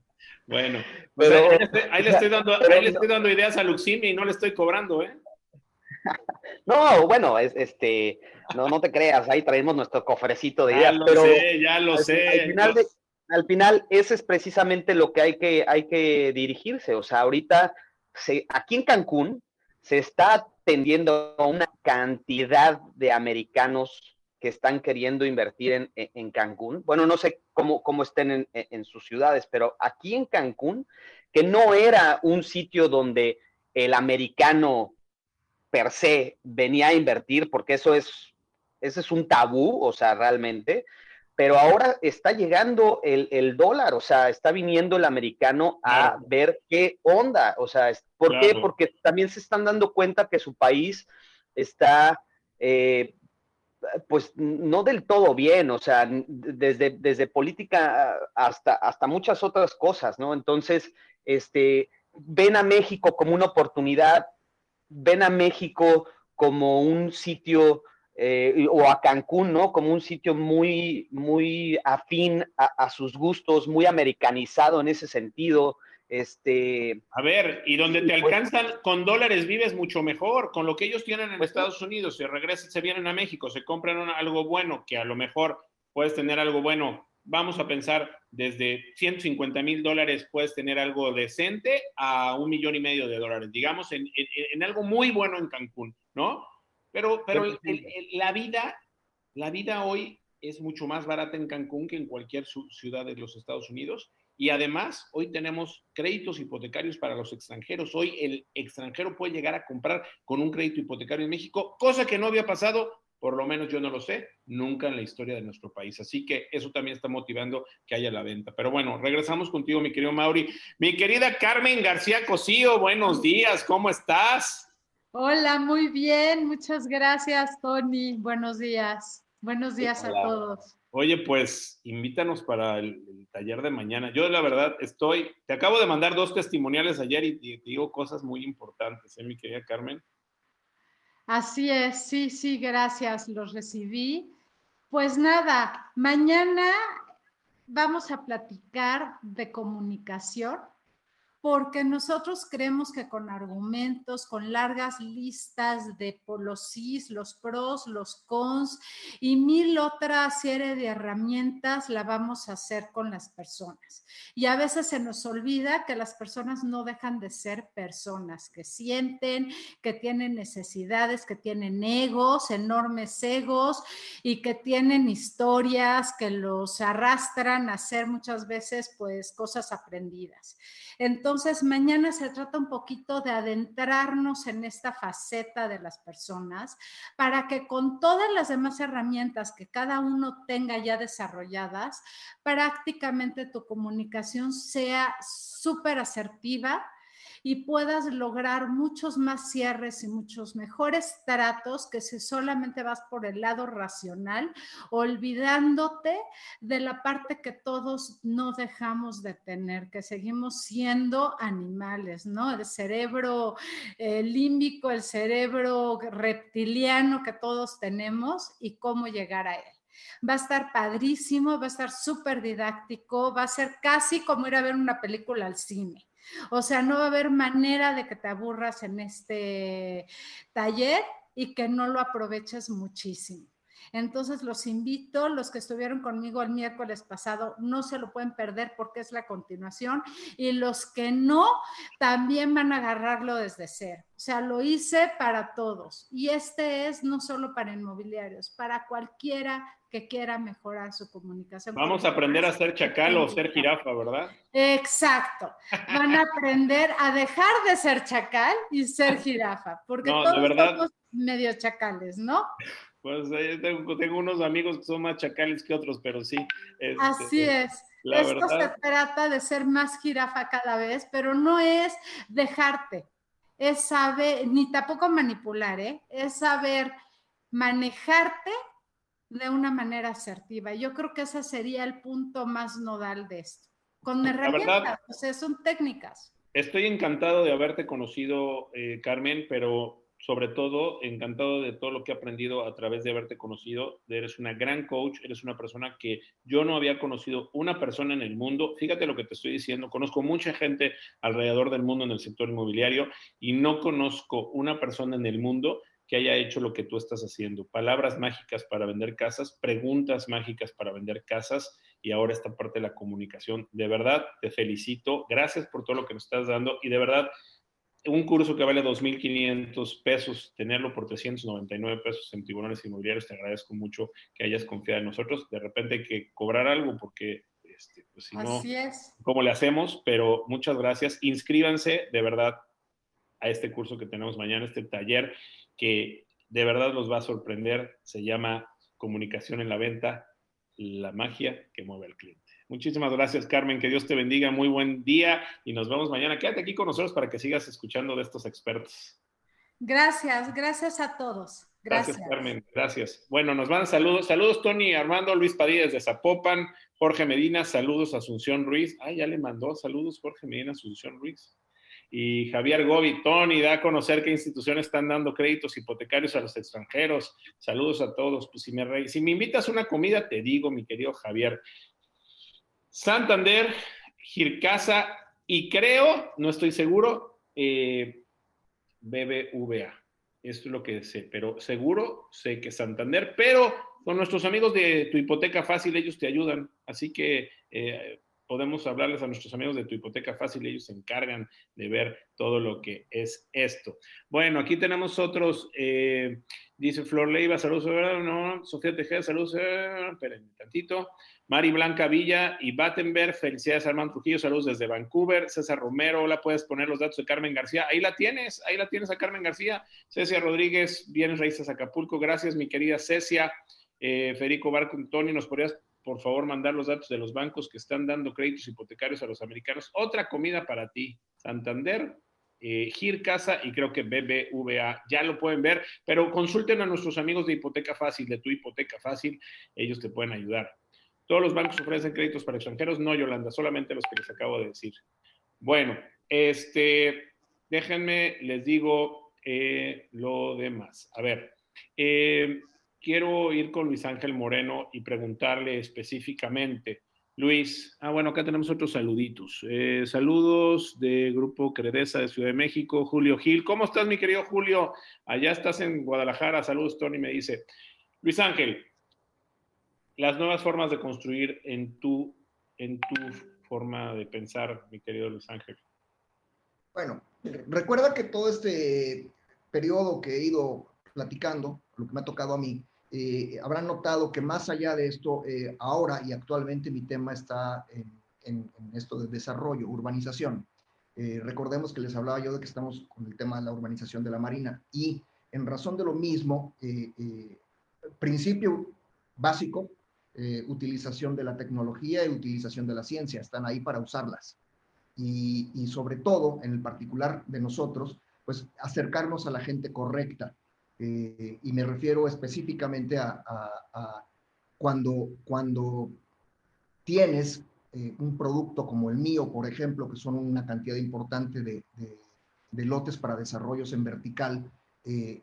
Bueno, pues ahí, le estoy, dando, ahí le estoy dando ideas a Luximi y no le estoy cobrando, ¿eh? <laughs> No, bueno, es, este, no, no te creas, ahí traemos nuestro cofrecito de ideas. Ya lo pero sé, ya lo sé. Al final, al final, ese es precisamente lo que hay que, hay que dirigirse. O sea, ahorita, se, aquí en Cancún, se está atendiendo a una cantidad de americanos que están queriendo invertir en, Cancún. Bueno, no sé cómo, cómo estén en, en sus ciudades, pero aquí en Cancún, que no era un sitio donde el americano per se venía a invertir, porque eso es, ese es un tabú, o sea, realmente, pero ahora está llegando el, dólar, o sea, está viniendo el americano a ver qué onda, o sea, ¿por qué? Porque también se están dando cuenta que su país está, eh, pues, no del todo bien, o sea, desde, desde política hasta, hasta muchas otras cosas, ¿no? Entonces, este, ven a México como una oportunidad ven a México como un sitio, eh, o a Cancún, ¿no? Como un sitio muy, muy afín a, sus gustos, muy americanizado en ese sentido. Este, a ver, y donde te pues alcanzan con dólares vives mucho mejor, con lo que ellos tienen en pues Estados Unidos, se regresan, se vienen a México, se compran algo bueno, que a lo mejor puedes tener algo bueno vamos a pensar desde 150 mil dólares puedes tener algo decente a un millón y medio de dólares, digamos, en, algo muy bueno en Cancún, ¿no? Pero, pero la vida, la vida hoy es mucho más barata en Cancún que en cualquier ciudad de los Estados Unidos. Y además, hoy tenemos créditos hipotecarios para los extranjeros. Hoy el extranjero puede llegar a comprar con un crédito hipotecario en México, cosa que no había pasado por lo menos yo no lo sé, nunca en la historia de nuestro país. Así que eso también está motivando que haya la venta. Pero bueno, regresamos contigo, mi querido Mauri. Mi querida Carmen García Cosío, buenos días, ¿cómo estás? Hola, muy bien, muchas gracias, Tony. Buenos días. Buenos días a todos. Oye, pues invítanos para el, taller de mañana. Yo la verdad estoy, te acabo de mandar dos testimoniales ayer y, te digo cosas muy importantes, ¿eh, mi querida Carmen? Así es, sí, sí, gracias, los recibí. Pues nada, mañana vamos a platicar de comunicación porque nosotros creemos que con argumentos, con largas listas de los sís, los pros, los cons y mil otras serie de herramientas la vamos a hacer con las personas. Y a veces se nos olvida que las personas no dejan de ser personas, que sienten, que tienen necesidades, que tienen egos, enormes egos y que tienen historias que los arrastran a hacer muchas veces pues cosas aprendidas. Entonces, mañana se trata un poquito de adentrarnos en esta faceta de las personas para que con todas las demás herramientas que cada uno tenga ya desarrolladas, prácticamente tu comunicación sea súper asertiva y puedas lograr muchos más cierres y muchos mejores tratos que si solamente vas por el lado racional, olvidándote de la parte que todos no dejamos de tener, que seguimos siendo animales, ¿no? El cerebro límbico, el cerebro reptiliano que todos tenemos y cómo llegar a él. Va a estar padrísimo, va a estar súper didáctico, va a ser casi como ir a ver una película al cine. O sea, no va a haber manera de que te aburras en este taller y que no lo aproveches muchísimo. Entonces los invito, los que estuvieron conmigo el miércoles pasado, no se lo pueden perder porque es la continuación y los que no, también van a agarrarlo desde cero. O sea, lo hice para todos y este es no solo para inmobiliarios, para cualquiera que quiera mejorar su comunicación. Vamos a aprender a ser chacal o ser jirafa, ¿verdad? Exacto. Van a aprender a dejar de ser chacal y ser <laughs> jirafa, porque todos somos medio chacales, ¿no? Pues eh, tengo, unos amigos que son más chacales que otros, pero sí. Este, Así es. Esto se trata de ser más jirafa cada vez, pero no es dejarte, es saber, ni tampoco manipular, ¿eh? es saber manejarte de una manera asertiva. Yo creo que ese sería el punto más nodal de esto. Con herramientas, o sea, son técnicas. Estoy encantado de haberte conocido, eh, Carmen, pero sobre todo encantado de todo lo que he aprendido a través de haberte conocido. Eres una gran coach, eres una persona que yo no había conocido una persona en el mundo. Fíjate lo que te estoy diciendo, conozco mucha gente alrededor del mundo en el sector inmobiliario y no conozco una persona en el mundo que haya hecho lo que tú estás haciendo. Palabras mágicas para vender casas, preguntas mágicas para vender casas y ahora esta parte de la comunicación. De verdad, te felicito. Gracias por todo lo que nos estás dando y de verdad un curso que vale 2.500 pesos, tenerlo por 399 pesos en tribunales inmobiliarios, te agradezco mucho que hayas confiado en nosotros. De repente hay que cobrar algo porque, este, pues si no, ¿cómo le hacemos? Pero muchas gracias. Inscríbanse de verdad a este curso que tenemos mañana, este taller que de verdad los va a sorprender. Se llama Comunicación en la Venta, la magia que mueve al cliente. Muchísimas gracias, Carmen. Que Dios te bendiga. Muy buen día y nos vemos mañana. Quédate aquí con nosotros para que sigas escuchando de estos expertos. Gracias, gracias a todos. Gracias. gracias Carmen. Gracias. Bueno, nos van saludos. Saludos, Tony Armando, Luis Padilla desde Zapopan, Jorge Medina, saludos, Asunción Ruiz. Ah, ya le mandó saludos, Jorge Medina, Asunción Ruiz. Y Javier Gobi, Tony, da a conocer qué instituciones están dando créditos hipotecarios a los extranjeros. Saludos a todos. Pues si me, si me invitas a una comida, te digo, mi querido Javier. Santander, Gircasa y creo, no estoy seguro, eh, BBVA. Esto es lo que sé, pero seguro sé que Santander, pero con nuestros amigos de Tu Hipoteca Fácil, ellos te ayudan. Así que eh, podemos hablarles a nuestros amigos de Tu Hipoteca Fácil, ellos se encargan de ver todo lo que es esto. Bueno, aquí tenemos otros, eh, dice Flor Leiva, saludos, no, Sofía Tejeda, saludos, esperen un tantito. Mari Blanca Villa y Battenberg, felicidades Armando Trujillo, saludos desde Vancouver. César Romero, hola, puedes poner los datos de Carmen García. Ahí la tienes, ahí la tienes a Carmen García. Cecia Rodríguez, Bienes Raíces Acapulco, gracias mi querida Cecia. Eh, Federico Barco Tony, ¿nos podrías por favor mandar los datos de los bancos que están dando créditos hipotecarios a los americanos? Otra comida para ti, Santander, eh, Gir Casa y creo que BBVA. Ya lo pueden ver, pero consulten a nuestros amigos de Hipoteca Fácil, de tu Hipoteca Fácil, ellos te pueden ayudar. Todos los bancos ofrecen créditos para extranjeros, no Yolanda, solamente los que les acabo de decir. Bueno, este, déjenme, les digo eh, lo demás. A ver, eh, quiero ir con Luis Ángel Moreno y preguntarle específicamente. Luis, ah, bueno, acá tenemos otros saluditos. Eh, saludos de Grupo Credesa de Ciudad de México, Julio Gil. ¿Cómo estás, mi querido Julio? Allá estás en Guadalajara. Saludos, Tony, me dice. Luis Ángel, las nuevas formas de construir en tu, en tu forma de pensar, mi querido Luis Ángel? Bueno, recuerda que todo este periodo que he ido platicando, lo que me ha tocado a mí, eh, habrán notado que más allá de esto, eh, ahora y actualmente mi tema está en, esto de desarrollo, urbanización. Eh, recordemos que les hablaba yo de que estamos con el tema de la urbanización de la Marina y en razón de lo mismo, principio básico eh, utilización de la tecnología y utilización de la ciencia, están ahí para usarlas. Y, sobre todo, en el particular de nosotros, pues acercarnos a la gente correcta. Eh, y me refiero específicamente a, cuando, cuando tienes eh, un producto como el mío, por ejemplo, que son una cantidad importante de, lotes para desarrollos en vertical,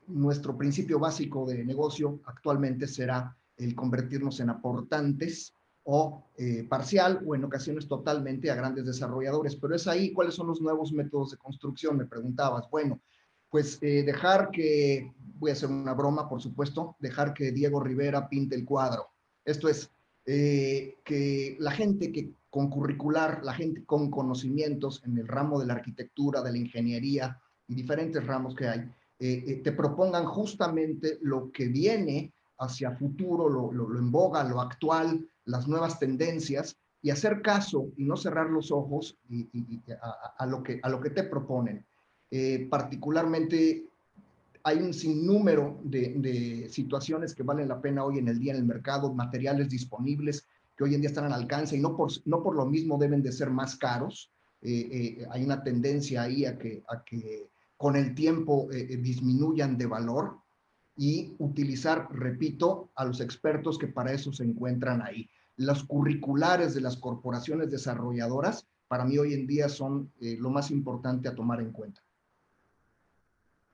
nuestro principio básico de negocio actualmente será el convertirnos en aportantes o eh, parcial o en ocasiones totalmente a grandes desarrolladores. Pero es ahí, ¿cuáles son los nuevos métodos de construcción? Me preguntabas. Bueno, pues eh, dejar que, voy a hacer una broma, por supuesto, dejar que Diego Rivera pinte el cuadro. Esto es, eh, que la gente que con curricular, la gente con conocimientos en el ramo de la arquitectura, de la ingeniería y diferentes ramos que hay, te propongan justamente lo que viene hacia futuro, lo, lo, en boga, lo actual, las nuevas tendencias y hacer caso y no cerrar los ojos a, lo que, a lo que te proponen. Eh, particularmente hay un sinnúmero de, situaciones que valen la pena hoy en el día en el mercado, materiales disponibles que hoy en día están al alcance y no por, no por lo mismo deben de ser más caros. Eh, eh, hay una tendencia ahí a que, con el tiempo disminuyan de valor y utilizar, repito, a los expertos que para eso se encuentran ahí. Los curriculares de las corporaciones desarrolladoras, para mí hoy en día son lo más importante a tomar en cuenta.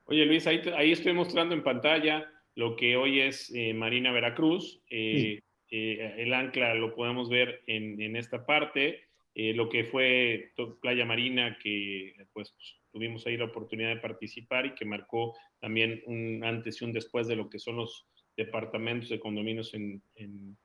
Oye Luis, ahí, ahí estoy mostrando en pantalla lo que hoy es eh, Marina Veracruz. Eh, el ancla lo podemos ver en, en esta parte. lo que fue Playa Marina, que pues tuvimos ahí la oportunidad de participar y que marcó también un antes y un después de lo que son los departamentos de condominios en, en,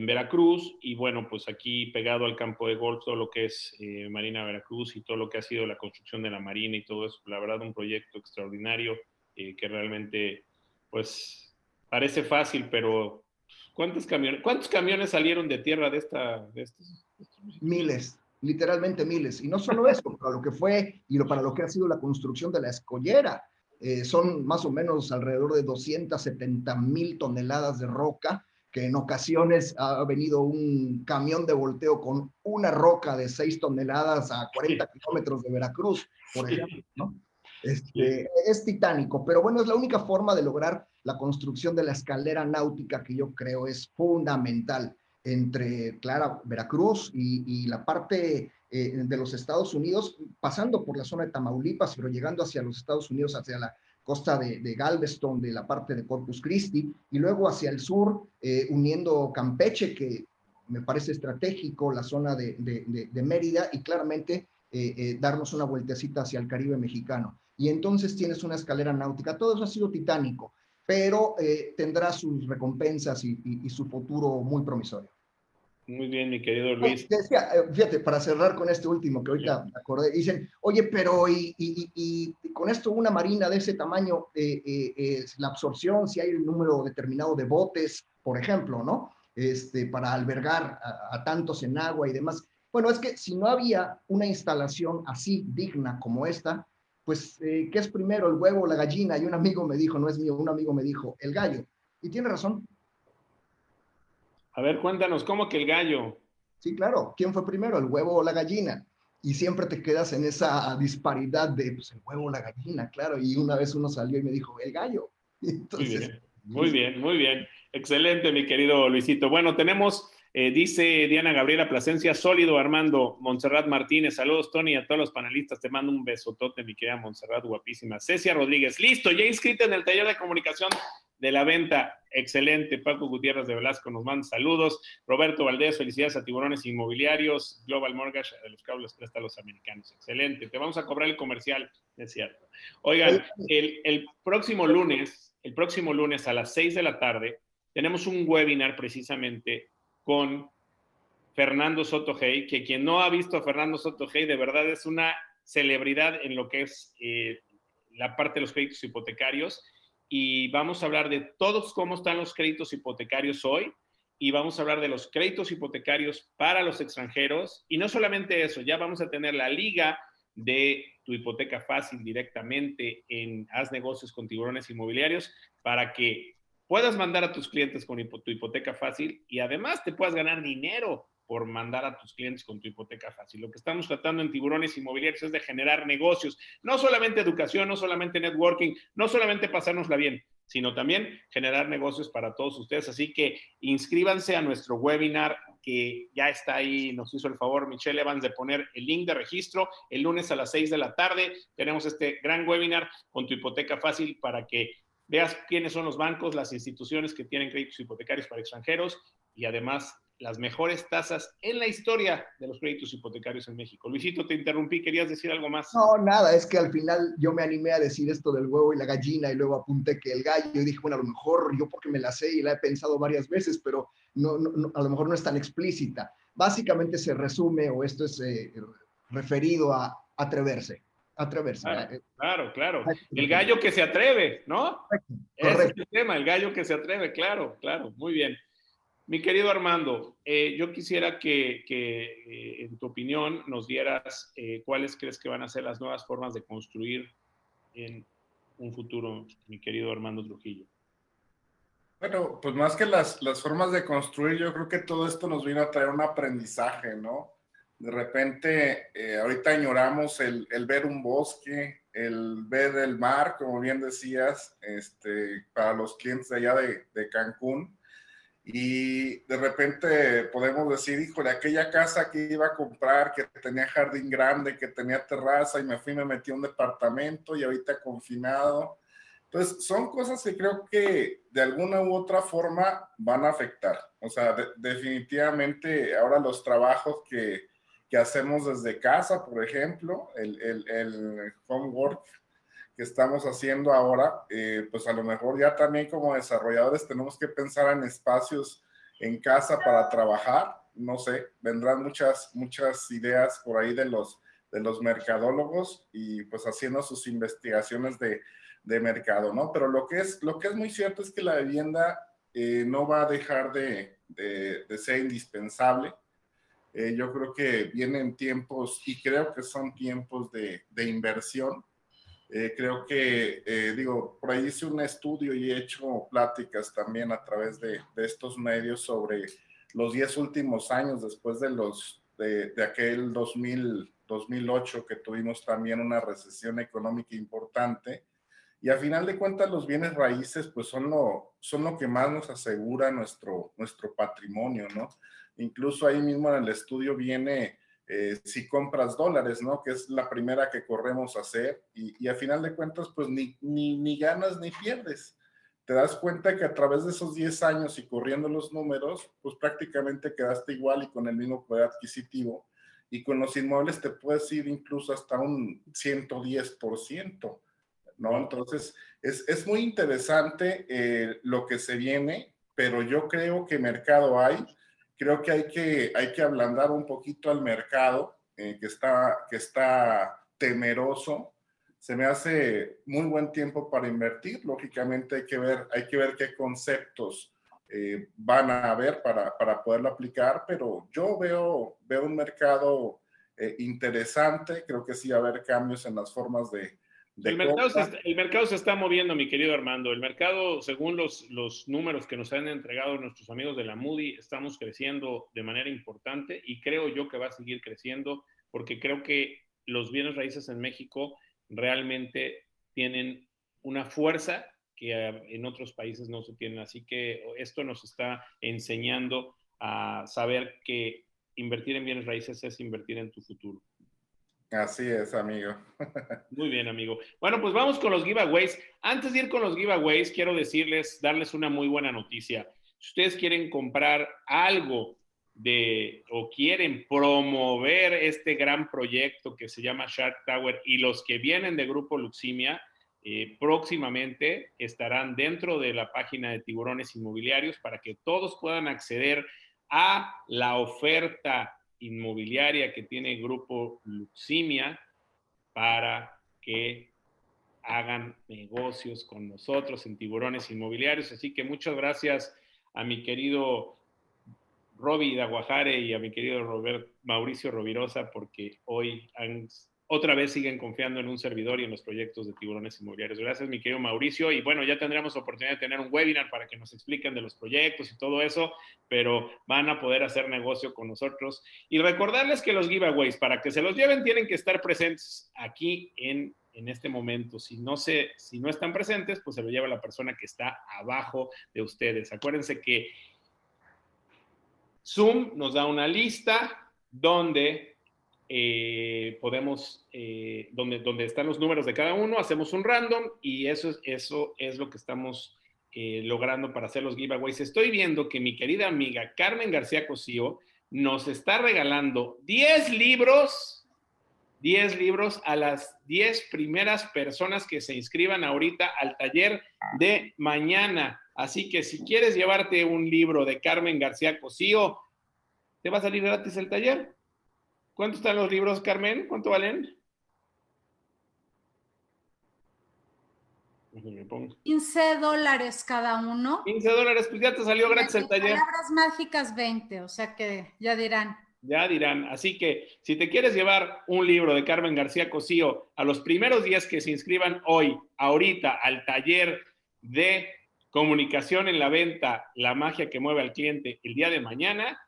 Veracruz. Y bueno, pues aquí pegado al campo de golf, todo lo que es eh, Marina Veracruz y todo lo que ha sido la construcción de la Marina y todo eso, la verdad, un proyecto extraordinario eh, que realmente, pues, parece fácil, pero ¿cuántos camiones, ¿cuántos camiones salieron de tierra de esta? De estos, Miles literalmente miles. Y no solo eso, para lo que fue y para lo que ha sido la construcción de la escollera. Eh, son más o menos alrededor de 270 mil toneladas de roca, que en ocasiones ha venido un camión de volteo con una roca de 6 toneladas a 40 kilómetros de Veracruz, por ejemplo, ¿no? Este, es titánico, pero bueno, es la única forma de lograr la construcción de la escalera náutica que yo creo es fundamental entre, Clara, Veracruz y, la parte eh, de los Estados Unidos, pasando por la zona de Tamaulipas, pero llegando hacia los Estados Unidos, hacia la costa de, Galveston, de la parte de Corpus Christi, y luego hacia el sur, eh, uniendo Campeche, que me parece estratégico, la zona de, Mérida, y claramente eh, darnos una vueltecita hacia el Caribe mexicano. Y entonces tienes una escalera náutica. Todo eso ha sido titánico pero eh, tendrá sus recompensas y, su futuro muy promisorio. Muy bien, mi querido Luis. Decía, eh, fíjate, para cerrar con este último que ahorita me acordé, dicen, oye, pero y, con esto una marina de ese tamaño, eh, la absorción, si hay un número determinado de botes, por ejemplo, ¿no? Este, para albergar a tantos en agua y demás. Bueno, es que si no había una instalación así digna como esta, pues, eh, ¿qué es primero, el huevo o la gallina? Y un amigo me dijo, no es mío, un amigo me dijo, el gallo. Y tiene razón. A ver, cuéntanos, ¿cómo que el gallo? Sí, claro, ¿quién fue primero, el huevo o la gallina? Y siempre te quedas en esa disparidad de, pues, el huevo o la gallina, claro. Y una vez uno salió y me dijo, el gallo. <laughs> Entonces, muy bien, muy bien. Excelente, mi querido Luisito. Bueno, tenemos eh, dice Diana Gabriela Plasencia, sólido Armando, Montserrat Martínez, saludos Tony a todos los panelistas, te mando un besotote, mi querida Montserrat, guapísima. Cecia Rodríguez, listo, ya inscrita en el taller de comunicación de la venta, excelente. Paco Gutiérrez de Velasco nos manda saludos. Roberto Valdés, felicidades a Tiburones Inmobiliarios, Global Mortgage, de los cables presta a los americanos, excelente. Te vamos a cobrar el comercial, es cierto. Oigan, el, el próximo lunes, el próximo lunes a las 6 de la tarde, tenemos un webinar precisamente con Fernando Soto Hey, que quien no ha visto a Fernando Soto Hey, de verdad es una celebridad en lo que es eh, la parte de los créditos hipotecarios. Y vamos a hablar de todos cómo están los créditos hipotecarios hoy. Y vamos a hablar de los créditos hipotecarios para los extranjeros. Y no solamente eso, ya vamos a tener la liga de tu hipoteca fácil directamente en Haz negocios con tiburones inmobiliarios para que puedas mandar a tus clientes con tu hipoteca fácil y además te puedas ganar dinero por mandar a tus clientes con tu hipoteca fácil. Lo que estamos tratando en tiburones inmobiliarios es de generar negocios, no solamente educación, no solamente networking, no solamente pasárnosla bien, sino también generar negocios para todos ustedes. Así que inscríbanse a nuestro webinar que ya está ahí, nos hizo el favor Michelle Evans de poner el link de registro el lunes a las 6 de la tarde. Tenemos este gran webinar con tu hipoteca fácil para que veas quiénes son los bancos, las instituciones que tienen créditos hipotecarios para extranjeros y además las mejores tasas en la historia de los créditos hipotecarios en México. Luisito, te interrumpí, ¿querías decir algo más? No, nada, es que al final yo me animé a decir esto del huevo y la gallina y luego apunté que el gallo y dije, bueno, a lo mejor yo porque me la sé y la he pensado varias veces, pero no, a lo mejor no es tan explícita. Básicamente se resume o esto es eh, referido a atreverse. Atreverse. Claro, claro, El gallo que se atreve, ¿no? Ese es el tema, el gallo que se atreve, claro, claro, muy bien. Mi querido Armando, eh, yo quisiera que, eh, en tu opinión nos dieras eh, cuáles crees que van a ser las nuevas formas de construir en un futuro, mi querido Armando Trujillo. Bueno, pues más que las, formas de construir, yo creo que todo esto nos vino a traer un aprendizaje, ¿no? De repente, ahorita añoramos el, el, ver un bosque, el ver el mar, como bien decías, este, para los clientes allá de Cancún y de repente podemos decir, híjole, aquella casa que iba a comprar, que tenía jardín grande, que tenía terraza y me fui me metí a un departamento y ahorita confinado. Entonces, son cosas que creo que de alguna u otra forma van a afectar. O sea, definitivamente ahora los trabajos que, que, hacemos desde casa, por ejemplo, el, el, el homework, que estamos haciendo ahora, eh, pues a lo mejor ya también como desarrolladores tenemos que pensar en espacios en casa para trabajar. No sé, vendrán muchas, muchas ideas por ahí de los, de los mercadólogos y pues haciendo sus investigaciones de, de mercado, ¿no? Pero lo que, es, lo que es muy cierto es que la vivienda eh, no va a dejar de, de, de ser indispensable. Eh, yo creo que vienen tiempos, y creo que son tiempos de, de inversión, eh, creo que, eh, digo, por ahí hice un estudio y he hecho pláticas también a través de, de estos medios sobre los 10 últimos años después de, los, de, de, aquel 2000, 2008 que tuvimos también una recesión económica importante. Y a final de cuentas los bienes raíces pues son lo, son lo que más nos asegura nuestro, nuestro patrimonio, ¿no? Incluso ahí mismo en el estudio viene eh, si compras dólares, ¿no? Que es la primera que corremos a hacer y, a final de cuentas, pues ni, ni, ni, ganas ni pierdes. Te das cuenta que a través de esos 10 años y corriendo los números, pues prácticamente quedaste igual y con el mismo poder adquisitivo. Y con los inmuebles te puedes ir incluso hasta un 110%, ¿no? Entonces, es, es muy interesante eh, lo que se viene, pero yo creo que mercado hay creo que hay que, hay que ablandar un poquito al mercado eh, que, está, que está temeroso. Se me hace muy buen tiempo para invertir. Lógicamente hay que ver, hay que ver qué conceptos eh, van a haber para, para, poderlo aplicar, pero yo veo, veo un mercado eh, interesante. Creo que sí va a haber cambios en las formas de, el mercado, se está, el mercado, se está, moviendo, mi querido Armando. El mercado, según los, los números que nos han entregado nuestros amigos de la Moody, estamos creciendo de manera importante y creo yo que va a seguir creciendo porque creo que los bienes raíces en México realmente tienen una fuerza que en otros países no se tienen. Así que esto nos está enseñando a saber que invertir en bienes raíces es invertir en tu futuro. Así es, amigo. <laughs> Muy bien, amigo. Bueno, pues vamos con los giveaways. Antes de ir con los giveaways, quiero decirles, darles una muy buena noticia. Si ustedes quieren comprar algo de o quieren promover este gran proyecto que se llama Shark Tower y los que vienen de Grupo Luximia, eh, próximamente estarán dentro de la página de Tiburones Inmobiliarios para que todos puedan acceder a la oferta inmobiliaria que tiene el Grupo Luximia para que hagan negocios con nosotros en tiburones inmobiliarios. Así que muchas gracias a mi querido Roby Daguajare y a mi querido Robert Mauricio Rovirosa porque hoy han otra vez siguen confiando en un servidor y en los proyectos de tiburones inmobiliarios. Gracias, mi querido Mauricio. Y bueno, ya tendremos oportunidad de tener un webinar para que nos expliquen de los proyectos y todo eso, pero van a poder hacer negocio con nosotros. Y recordarles que los giveaways, para que se los lleven, tienen que estar presentes aquí en, en este momento. Si no, se, si no están presentes, pues se lo lleva la persona que está abajo de ustedes. Acuérdense que Zoom nos da una lista donde eh, podemos eh, donde, donde están los números de cada uno, hacemos un random y eso es, eso es lo que estamos eh, logrando para hacer los giveaways. Estoy viendo que mi querida amiga Carmen García Cosío nos está regalando 10 libros, 10 libros a las 10 primeras personas que se inscriban ahorita al taller de mañana. Así que si quieres llevarte un libro de Carmen García Cosío, ¿te va a salir gratis el taller? ¿Cuánto están los libros, Carmen? ¿Cuánto valen? 15 dólares cada uno. 15 dólares, pues ya te salió gratis el taller. Palabras mágicas 20, o sea que ya dirán. Ya dirán. Así que si te quieres llevar un libro de Carmen García Cosío a los primeros días que se inscriban hoy, ahorita, al taller de comunicación en la venta, la magia que mueve al cliente el día de mañana,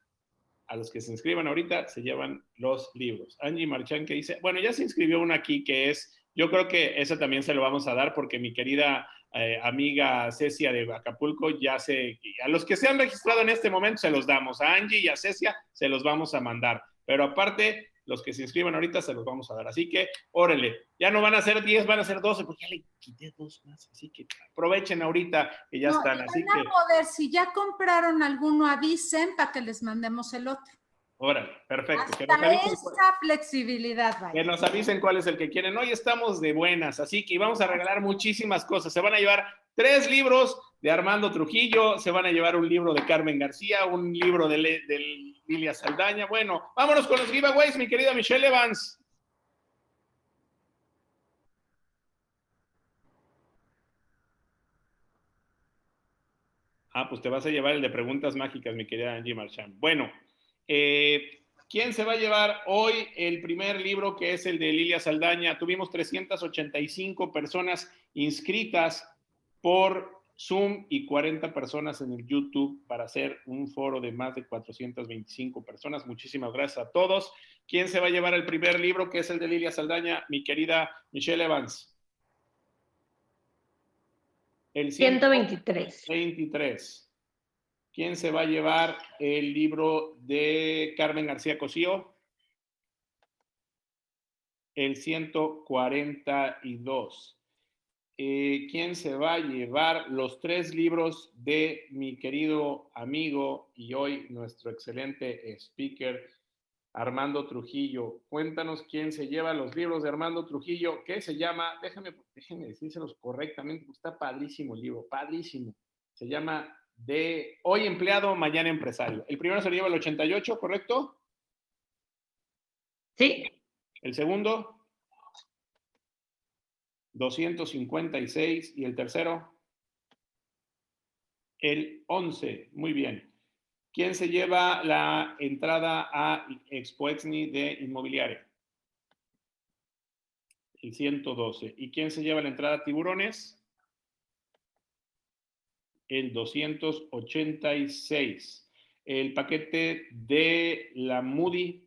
a los que se inscriban ahorita se llevan los libros. Angie Marchán que dice, bueno, ya se inscribió una aquí que es yo creo que eso también se lo vamos a dar porque mi querida eh, amiga Cecia de Acapulco ya se, a los que se han registrado en este momento se los damos, a Angie y a Cecia se los vamos a mandar, pero aparte los que se inscriban ahorita se los vamos a dar. Así que, órale, ya no van a ser 10, van a ser 12, porque ya le quité dos más. Así que aprovechen ahorita que ya están. Así que... poder, si ya compraron alguno, avisen para que les mandemos el otro. Órale, perfecto. que nos avisen esa flexibilidad. Que nos avisen cuál es el que quieren. Hoy estamos de buenas, así que vamos a regalar muchísimas cosas. Se van a llevar tres libros de Armando Trujillo, se van a llevar un libro de Carmen García, un libro de, Lilia Saldaña. Bueno, vámonos con los giveaways, mi querida Michelle Evans. Ah, pues te vas a llevar el de preguntas mágicas, mi querida Angie Marchand. Bueno, eh, ¿Quién se va a llevar hoy el primer libro que es el de Lilia Saldaña? Tuvimos 385 personas inscritas por Zoom y 40 personas en el YouTube para hacer un foro de más de 425 personas. Muchísimas gracias a todos. ¿Quién se va a llevar el primer libro que es el de Lilia Saldaña? Mi querida Michelle Evans. El 123. 23. ¿Quién se va a llevar el libro de Carmen García Cosío? El 142. Eh, ¿Quién se va a llevar los tres libros de mi querido amigo y hoy nuestro excelente speaker, Armando Trujillo? Cuéntanos quién se lleva los libros de Armando Trujillo, ¿Qué se llama, déjame, déjenme decírselos correctamente, está padrísimo el libro, padrísimo. Se llama de hoy empleado, mañana empresario. El primero se lo lleva el 88, ¿correcto? Sí. El segundo, 256. Y el tercero, el 11. Muy bien. ¿Quién se lleva la entrada a Expoexni de Inmobiliaria? El 112. ¿Y quién se lleva la entrada a Tiburones? el 286. El paquete de la Moody,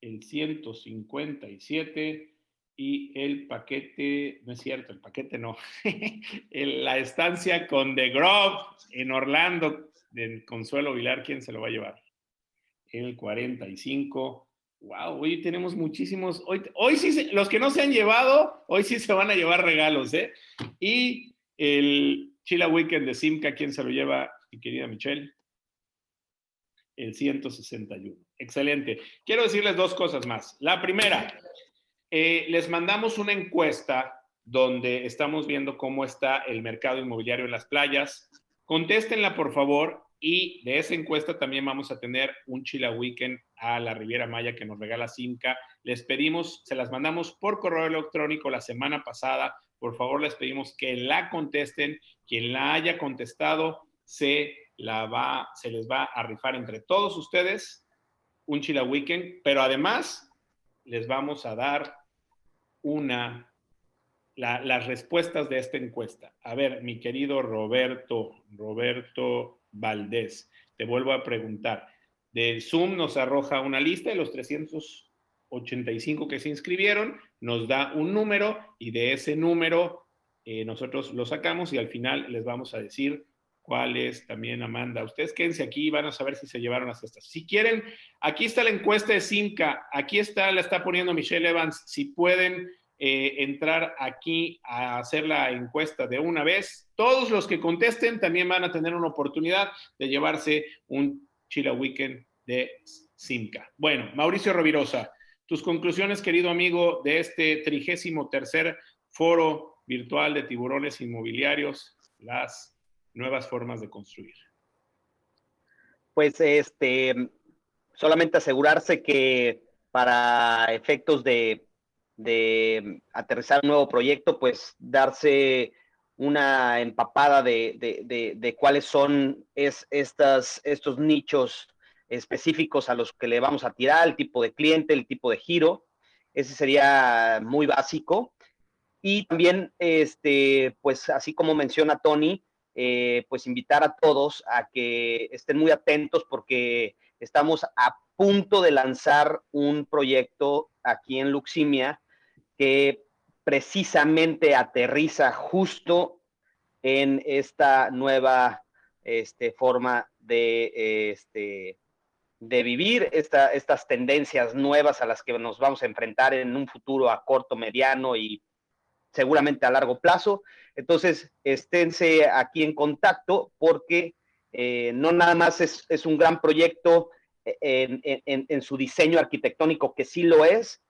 el 157. Y el paquete, no es cierto, el paquete no, <laughs> la estancia con The Grove en Orlando, de Consuelo Vilar, ¿quién se lo va a llevar? El 45. Wow, hoy tenemos muchísimos. Hoy, hoy sí, los que no se han llevado, hoy sí se van a llevar regalos, ¿eh? Y el Chila Weekend de Simca, ¿quién se lo lleva, mi querida Michelle? El 161. Excelente. Quiero decirles dos cosas más. La primera, eh, les mandamos una encuesta donde estamos viendo cómo está el mercado inmobiliario en las playas. Contéstenla, por favor, y de esa encuesta también vamos a tener un Chila Weekend a la Riviera Maya que nos regala Simca. Les pedimos, se las mandamos por correo electrónico la semana pasada por favor les pedimos que la contesten. Quien la haya contestado se, la va, se les va a rifar entre todos ustedes un Chila Weekend, pero además les vamos a dar una, las respuestas de esta encuesta. A ver, mi querido Roberto, Roberto Valdés, te vuelvo a preguntar. De Zoom nos arroja una lista de los 300 85 que se inscribieron, nos da un número y de ese número eh, nosotros lo sacamos y al final les vamos a decir cuál es también Amanda. Ustedes quédense aquí y van a saber si se llevaron las cestas. Si quieren, aquí está la encuesta de Simca, aquí está, la está poniendo Michelle Evans. Si pueden eh, entrar aquí a hacer la encuesta de una vez, todos los que contesten también van a tener una oportunidad de llevarse un Chila Weekend de Simca. Bueno, Mauricio Rovirosa, tus conclusiones, querido amigo, de este trigésimo tercer foro virtual de tiburones inmobiliarios, las nuevas formas de construir? Pues este, solamente asegurarse que para efectos de, aterrizar un nuevo proyecto, pues darse una empapada de, cuáles son es, estas, estos nichos específicos a los que le vamos a tirar, el tipo de cliente, el tipo de giro. Ese sería muy básico. Y también, este, pues así como menciona Tony, eh, pues invitar a todos a que estén muy atentos porque estamos a punto de lanzar un proyecto aquí en Luximia que precisamente aterriza justo en esta nueva este, forma de, este, de vivir, estas tendencias nuevas a las que nos vamos a enfrentar en un futuro a corto, mediano y seguramente a largo plazo. Entonces, esténse aquí en contacto porque eh, no nada más es, un gran proyecto en, en, su diseño arquitectónico, que sí lo es,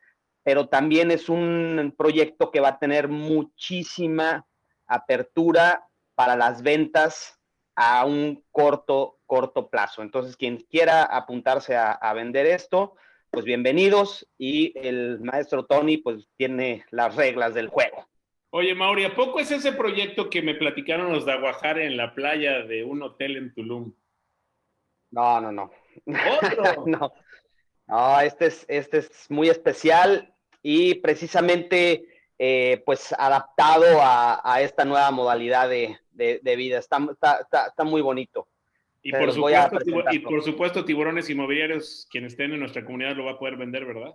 pero también es un proyecto que va a tener muchísima apertura para las ventas a un corto, corto plazo. Entonces, quien quiera apuntarse a, a vender esto, pues bienvenidos y el maestro Tony pues tiene las reglas del juego. Oye, Mauri, ¿a poco es ese proyecto que me platicaron los de Aguajare en la playa de un hotel en Tulum? No, no, no. <laughs> no. No, este es, este es muy especial y precisamente eh, pues adaptado a, esta nueva modalidad de, vida. Está, está, muy bonito. Y por, supuesto, y por supuesto, tiburones inmobiliarios, quien estén en nuestra comunidad lo va a poder vender, ¿verdad?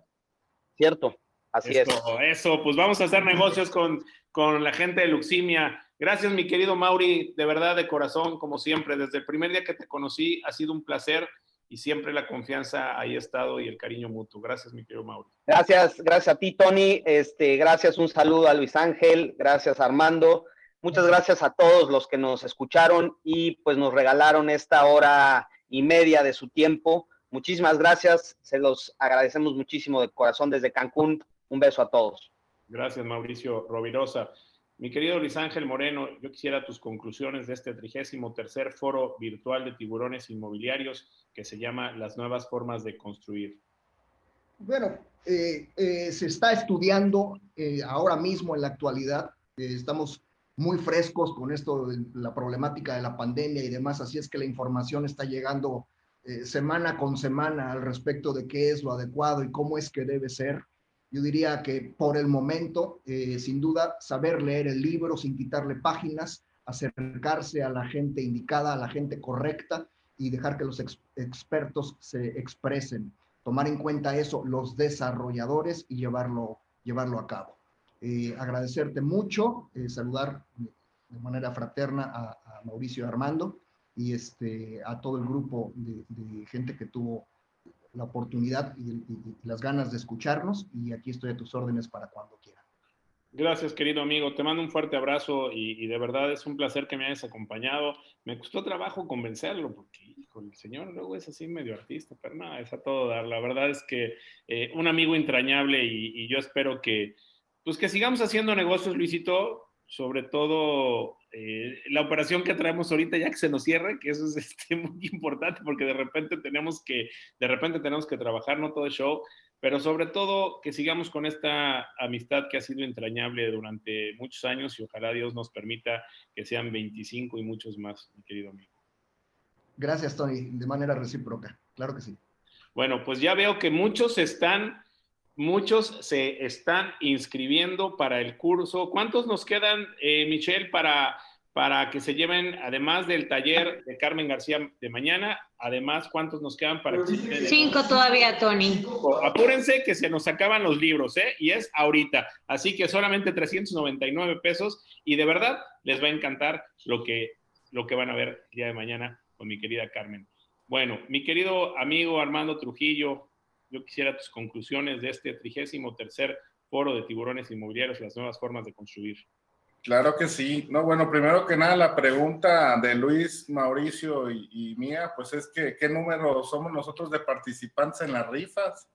Cierto, así es. Eso, pues vamos a hacer negocios con, con la gente de Luximia. Gracias, mi querido Mauri, de verdad, de corazón, como siempre. Desde el primer día que te conocí, ha sido un placer y siempre la confianza ahí ha estado y el cariño mutuo. Gracias, mi querido Mauri. Gracias, gracias a ti, Tony. Este, gracias, un saludo a Luis Ángel, gracias, Armando. Muchas gracias a todos los que nos escucharon y pues nos regalaron esta hora y media de su tiempo. Muchísimas gracias, se los agradecemos muchísimo de corazón desde Cancún. Un beso a todos. Gracias, Mauricio Rovirosa. Mi querido Luis Ángel Moreno, yo quisiera tus conclusiones de este trigésimo tercer foro virtual de tiburones inmobiliarios que se llama Las nuevas formas de construir. Bueno, eh, eh, se está estudiando eh, ahora mismo en la actualidad. estamos muy frescos con esto de la problemática de la pandemia y demás, así es que la información está llegando semana con semana al respecto de qué es lo adecuado y cómo es que debe ser. Yo diría que por el momento, eh, sin duda, saber leer el libro sin quitarle páginas, acercarse a la gente indicada, a la gente correcta y dejar que los expertos se expresen. Tomar en cuenta eso los desarrolladores y llevarlo, llevarlo a cabo. Eh, agradecerte mucho, eh, saludar de manera fraterna a, Mauricio Armando y este, a todo el grupo de gente que tuvo la oportunidad y, las ganas de escucharnos y aquí estoy a tus órdenes para cuando quieran. Gracias, querido amigo. Te mando un fuerte abrazo y, de verdad es un placer que me hayas acompañado. Me costó trabajo convencerlo porque, hijo, el señor luego es así medio artista, pero nada, es a todo dar. La verdad es que eh, un amigo entrañable y, yo espero que, pues que sigamos haciendo negocios, Luisito, sobre todo eh, la operación que traemos ahorita ya que se nos cierre, que eso es <laughs> este, muy importante porque de repente tenemos que, de repente tenemos que trabajar, no todo el show, pero sobre todo que sigamos con esta amistad que ha sido entrañable durante muchos años y ojalá Dios nos permita que sean 25 y muchos más, mi querido amigo. Gracias, Tony, de manera recíproca, claro que sí. Bueno, pues ya veo que muchos están muchos se están inscribiendo para el curso. ¿Cuántos nos quedan, eh, Michelle, para, para que se lleven, además del taller de Carmen García de mañana, además, cuántos nos quedan para que Cinco todavía, Tony. Apúrense que se nos acaban los libros, ¿eh? Y es ahorita. Así que solamente 399 pesos y de verdad les va a encantar lo que lo que van a ver el día de mañana con mi querida Carmen. Bueno, mi querido amigo Armando Trujillo, yo quisiera tus conclusiones de este trigésimo tercer foro de tiburones inmobiliarios y las nuevas formas de construir. Claro que sí. No, bueno, primero que nada, la pregunta de Luis, Mauricio y, y mía, pues es que, ¿qué número somos nosotros de participantes en las rifas?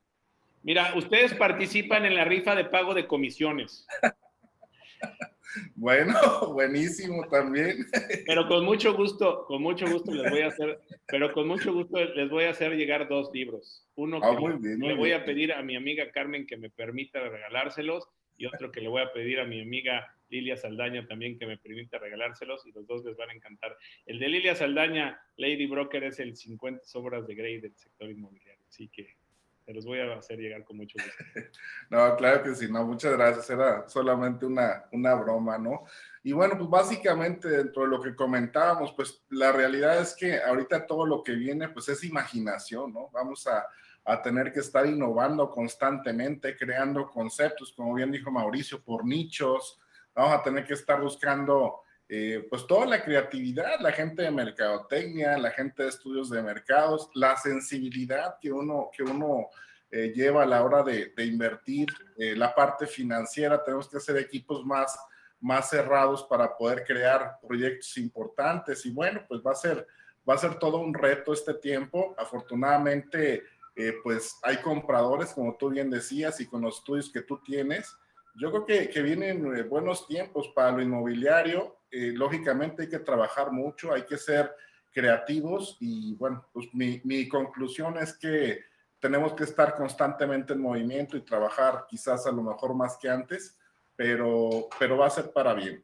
Mira, ustedes participan en la rifa de pago de comisiones. <laughs> <laughs> Bueno, <laughs> buenísimo también. <laughs> Pero con mucho gusto, con mucho gusto les voy a hacer, pero con mucho gusto les voy a hacer llegar dos libros. Uno Ah, que muy bien, muy le voy bien. a pedir a mi amiga Carmen que me permita regalárselos y otro que le voy a pedir a mi amiga Lilia Saldaña también que me permita regalárselos y los dos les van a encantar. El de Lilia Saldaña, Lady Broker, es el 50 sobras de Grey del sector inmobiliario, así que se los voy a hacer llegar con mucho gusto. <laughs> No, claro que sí, no, muchas gracias. Era solamente una, una broma, ¿no? Y bueno, pues básicamente dentro de lo que comentábamos, pues la realidad es que ahorita todo lo que viene, pues es imaginación, ¿no? Vamos a, a tener que estar innovando constantemente, creando conceptos, como bien dijo Mauricio, por nichos. Vamos a tener que estar buscando, eh, pues toda la creatividad, la gente de mercadotecnia, la gente de estudios de mercados, la sensibilidad que uno, que uno eh, lleva a la hora de, de invertir, eh, la parte financiera, tenemos que hacer equipos más, más cerrados para poder crear proyectos importantes y bueno, pues va a ser, va a ser todo un reto este tiempo. Afortunadamente, eh, pues hay compradores, como tú bien decías, y con los estudios que tú tienes. Yo creo que, que vienen eh, buenos tiempos para lo inmobiliario. Eh, lógicamente hay que trabajar mucho, hay que ser creativos y bueno, pues mi, mi conclusión es que tenemos que estar constantemente en movimiento y trabajar quizás a lo mejor más que antes, pero, pero va a ser para bien.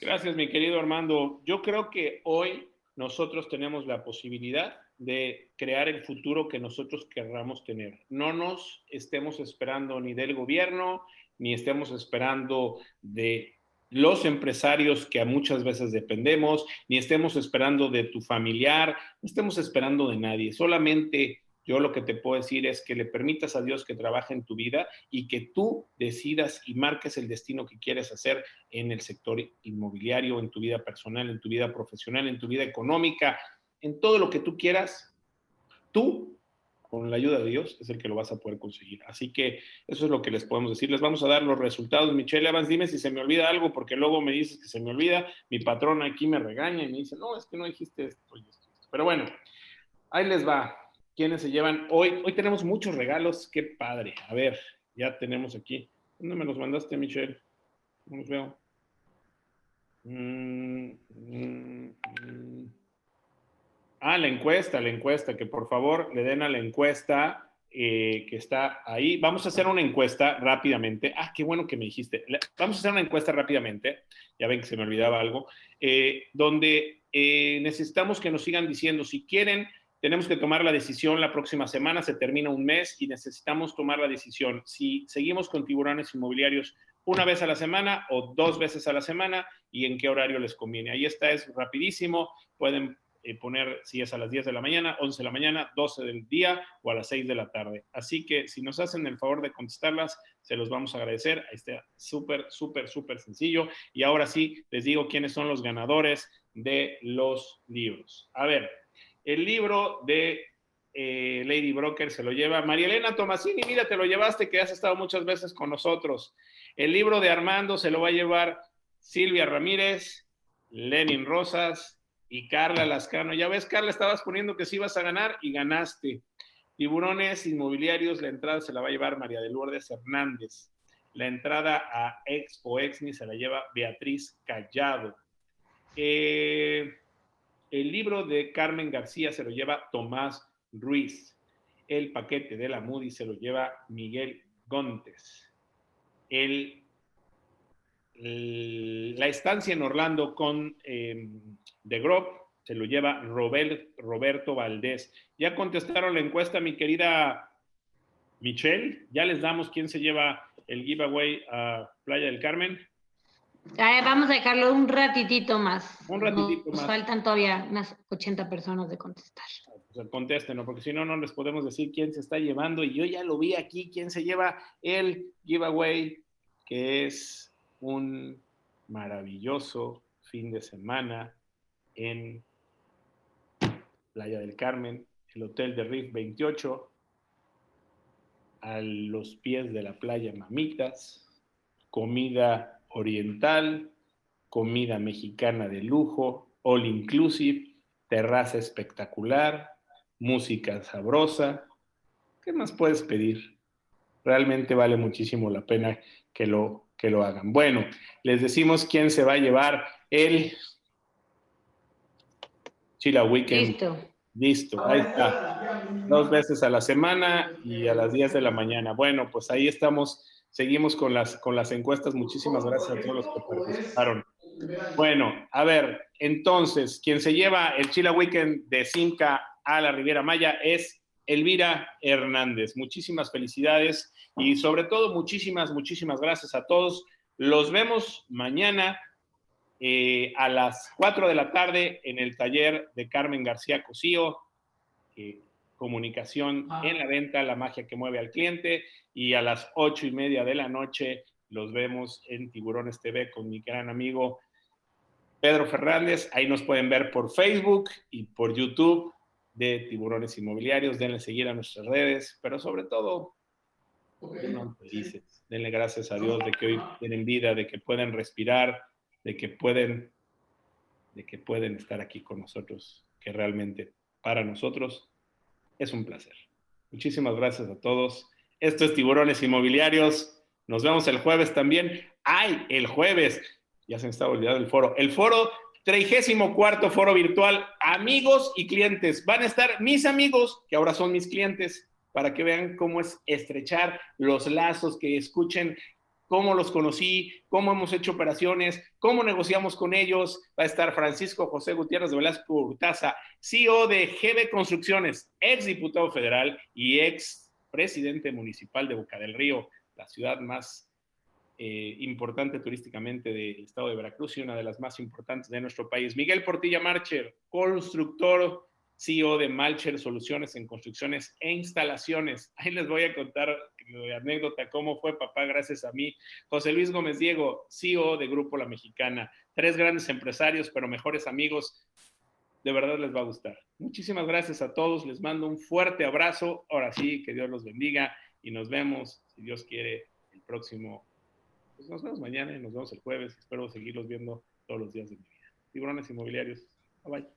Gracias, mi querido Armando. Yo creo que hoy nosotros tenemos la posibilidad de crear el futuro que nosotros querramos tener. No nos estemos esperando ni del gobierno, ni estemos esperando de los empresarios que a muchas veces dependemos, ni estemos esperando de tu familiar, no estemos esperando de nadie. Solamente yo lo que te puedo decir es que le permitas a Dios que trabaje en tu vida y que tú decidas y marques el destino que quieres hacer en el sector inmobiliario, en tu vida personal, en tu vida profesional, en tu vida económica, en todo lo que tú quieras. Tú, con la ayuda de Dios, es el que lo vas a poder conseguir. Así que eso es lo que les podemos decir. Les vamos a dar los resultados. Michelle Evans, dime si se me olvida algo, porque luego me dices que se me olvida. Mi patrón aquí me regaña y me dice, no, es que no dijiste esto y esto. esto". Pero bueno, ahí les va. ¿Quiénes se llevan? Hoy, hoy tenemos muchos regalos. Qué padre. A ver, ya tenemos aquí. ¿Dónde me los mandaste, Michelle? No los veo. Mm, mm, mm. Ah, la encuesta, la encuesta, que por favor le den a la encuesta eh, que está ahí. Vamos a hacer una encuesta rápidamente. Ah, qué bueno que me dijiste. Vamos a hacer una encuesta rápidamente. Ya ven que se me olvidaba algo. eh, donde eh, necesitamos que nos sigan diciendo si quieren. Tenemos que tomar la decisión la próxima semana, se termina un mes y necesitamos tomar la decisión si seguimos con tiburones inmobiliarios una vez a la semana o dos veces a la semana y en qué horario les conviene. Ahí está, es rapidísimo. Pueden eh, poner si es a las 10 de la mañana, 11 de la mañana, 12 del día o a las 6 de la tarde. Así que si nos hacen el favor de contestarlas, se los vamos a agradecer. Está, súper, súper, súper sencillo. Y ahora sí, les digo quiénes son los ganadores de los libros. A ver, el libro de eh, Lady Broker se lo lleva María Elena Tomasini. Mira, te lo llevaste, que has estado muchas veces con nosotros. El libro de Armando se lo va a llevar Silvia Ramírez, Lenin Rosas y Carla Lascano. Ya ves, Carla, estabas poniendo que sí ibas a ganar y ganaste. Tiburones inmobiliarios, la entrada se la va a llevar María de Lourdes Hernández. La entrada a Expo Exni se la lleva Beatriz Callado. Eh, el libro de Carmen García se lo lleva Tomás Ruiz. El paquete de la Moody se lo lleva Miguel Gontes. El, la estancia en Orlando con eh, The Grove se lo lleva Robert, Roberto Valdés. Ya contestaron la encuesta, mi querida Michelle. Ya les damos quién se lleva el giveaway a Playa del Carmen. Vamos a dejarlo un ratitito más. Un ratitito Nos más. faltan todavía unas 80 personas de contestar. O sea, contéstenos, porque si no, no les podemos decir quién se está llevando. Y yo ya lo vi aquí, quién se lleva el giveaway, que es un maravilloso fin de semana en Playa del Carmen, el Hotel de Riff 28, a los pies de la playa Mamitas, comida oriental, comida mexicana de lujo, all inclusive, terraza espectacular, música sabrosa. ¿Qué más puedes pedir? Realmente vale muchísimo la pena que lo, que lo hagan. Bueno, les decimos quién se va a llevar el Chila Weekend. Listo. Listo, ahí está. Dos veces a la semana y a las 10 de la mañana. Bueno, pues ahí estamos. Seguimos con las, con las encuestas. Muchísimas gracias a todos los que participaron. Bueno, a ver, entonces, quien se lleva el Chila Weekend de Cinca a la Riviera Maya es Elvira Hernández. Muchísimas felicidades y sobre todo muchísimas, muchísimas gracias a todos. Los vemos mañana eh, a las 4 de la tarde en el taller de Carmen García Cosío, eh, comunicación en la venta, la magia que mueve al cliente, y a las ocho y media de la noche los vemos en Tiburones TV con mi gran amigo Pedro Fernández. Ahí nos pueden ver por Facebook y por YouTube de Tiburones Inmobiliarios. Denle seguir a nuestras redes, pero sobre todo, felices. Denle gracias a Dios de que hoy tienen vida, de que pueden respirar, de que pueden, de que pueden estar aquí con nosotros, que realmente para nosotros es un placer. Muchísimas gracias a todos. Esto es Tiburones Inmobiliarios. Nos vemos el jueves también. ¡Ay! El jueves. Ya se me estaba olvidando el foro. El foro, 34 foro virtual. Amigos y clientes. Van a estar mis amigos, que ahora son mis clientes, para que vean cómo es estrechar los lazos, que escuchen cómo los conocí, cómo hemos hecho operaciones, cómo negociamos con ellos. Va a estar Francisco José Gutiérrez de Velasco Urtaza, CEO de GB Construcciones, ex diputado federal y ex presidente municipal de Boca del Río, la ciudad más eh, importante turísticamente del estado de Veracruz y una de las más importantes de nuestro país. Miguel Portilla Marcher, constructor CEO de Malcher Soluciones en Construcciones e Instalaciones. <laughs> Ahí les voy a contar de anécdota cómo fue papá gracias a mí. José Luis Gómez Diego, CEO de Grupo La Mexicana. Tres grandes empresarios, pero mejores amigos. De verdad les va a gustar. Muchísimas gracias a todos. Les mando un fuerte abrazo. Ahora sí, que Dios los bendiga y nos vemos, si Dios quiere, el próximo. Pues nos vemos mañana y nos vemos el jueves. Espero seguirlos viendo todos los días de mi vida. Tiburones inmobiliarios. Bye bye.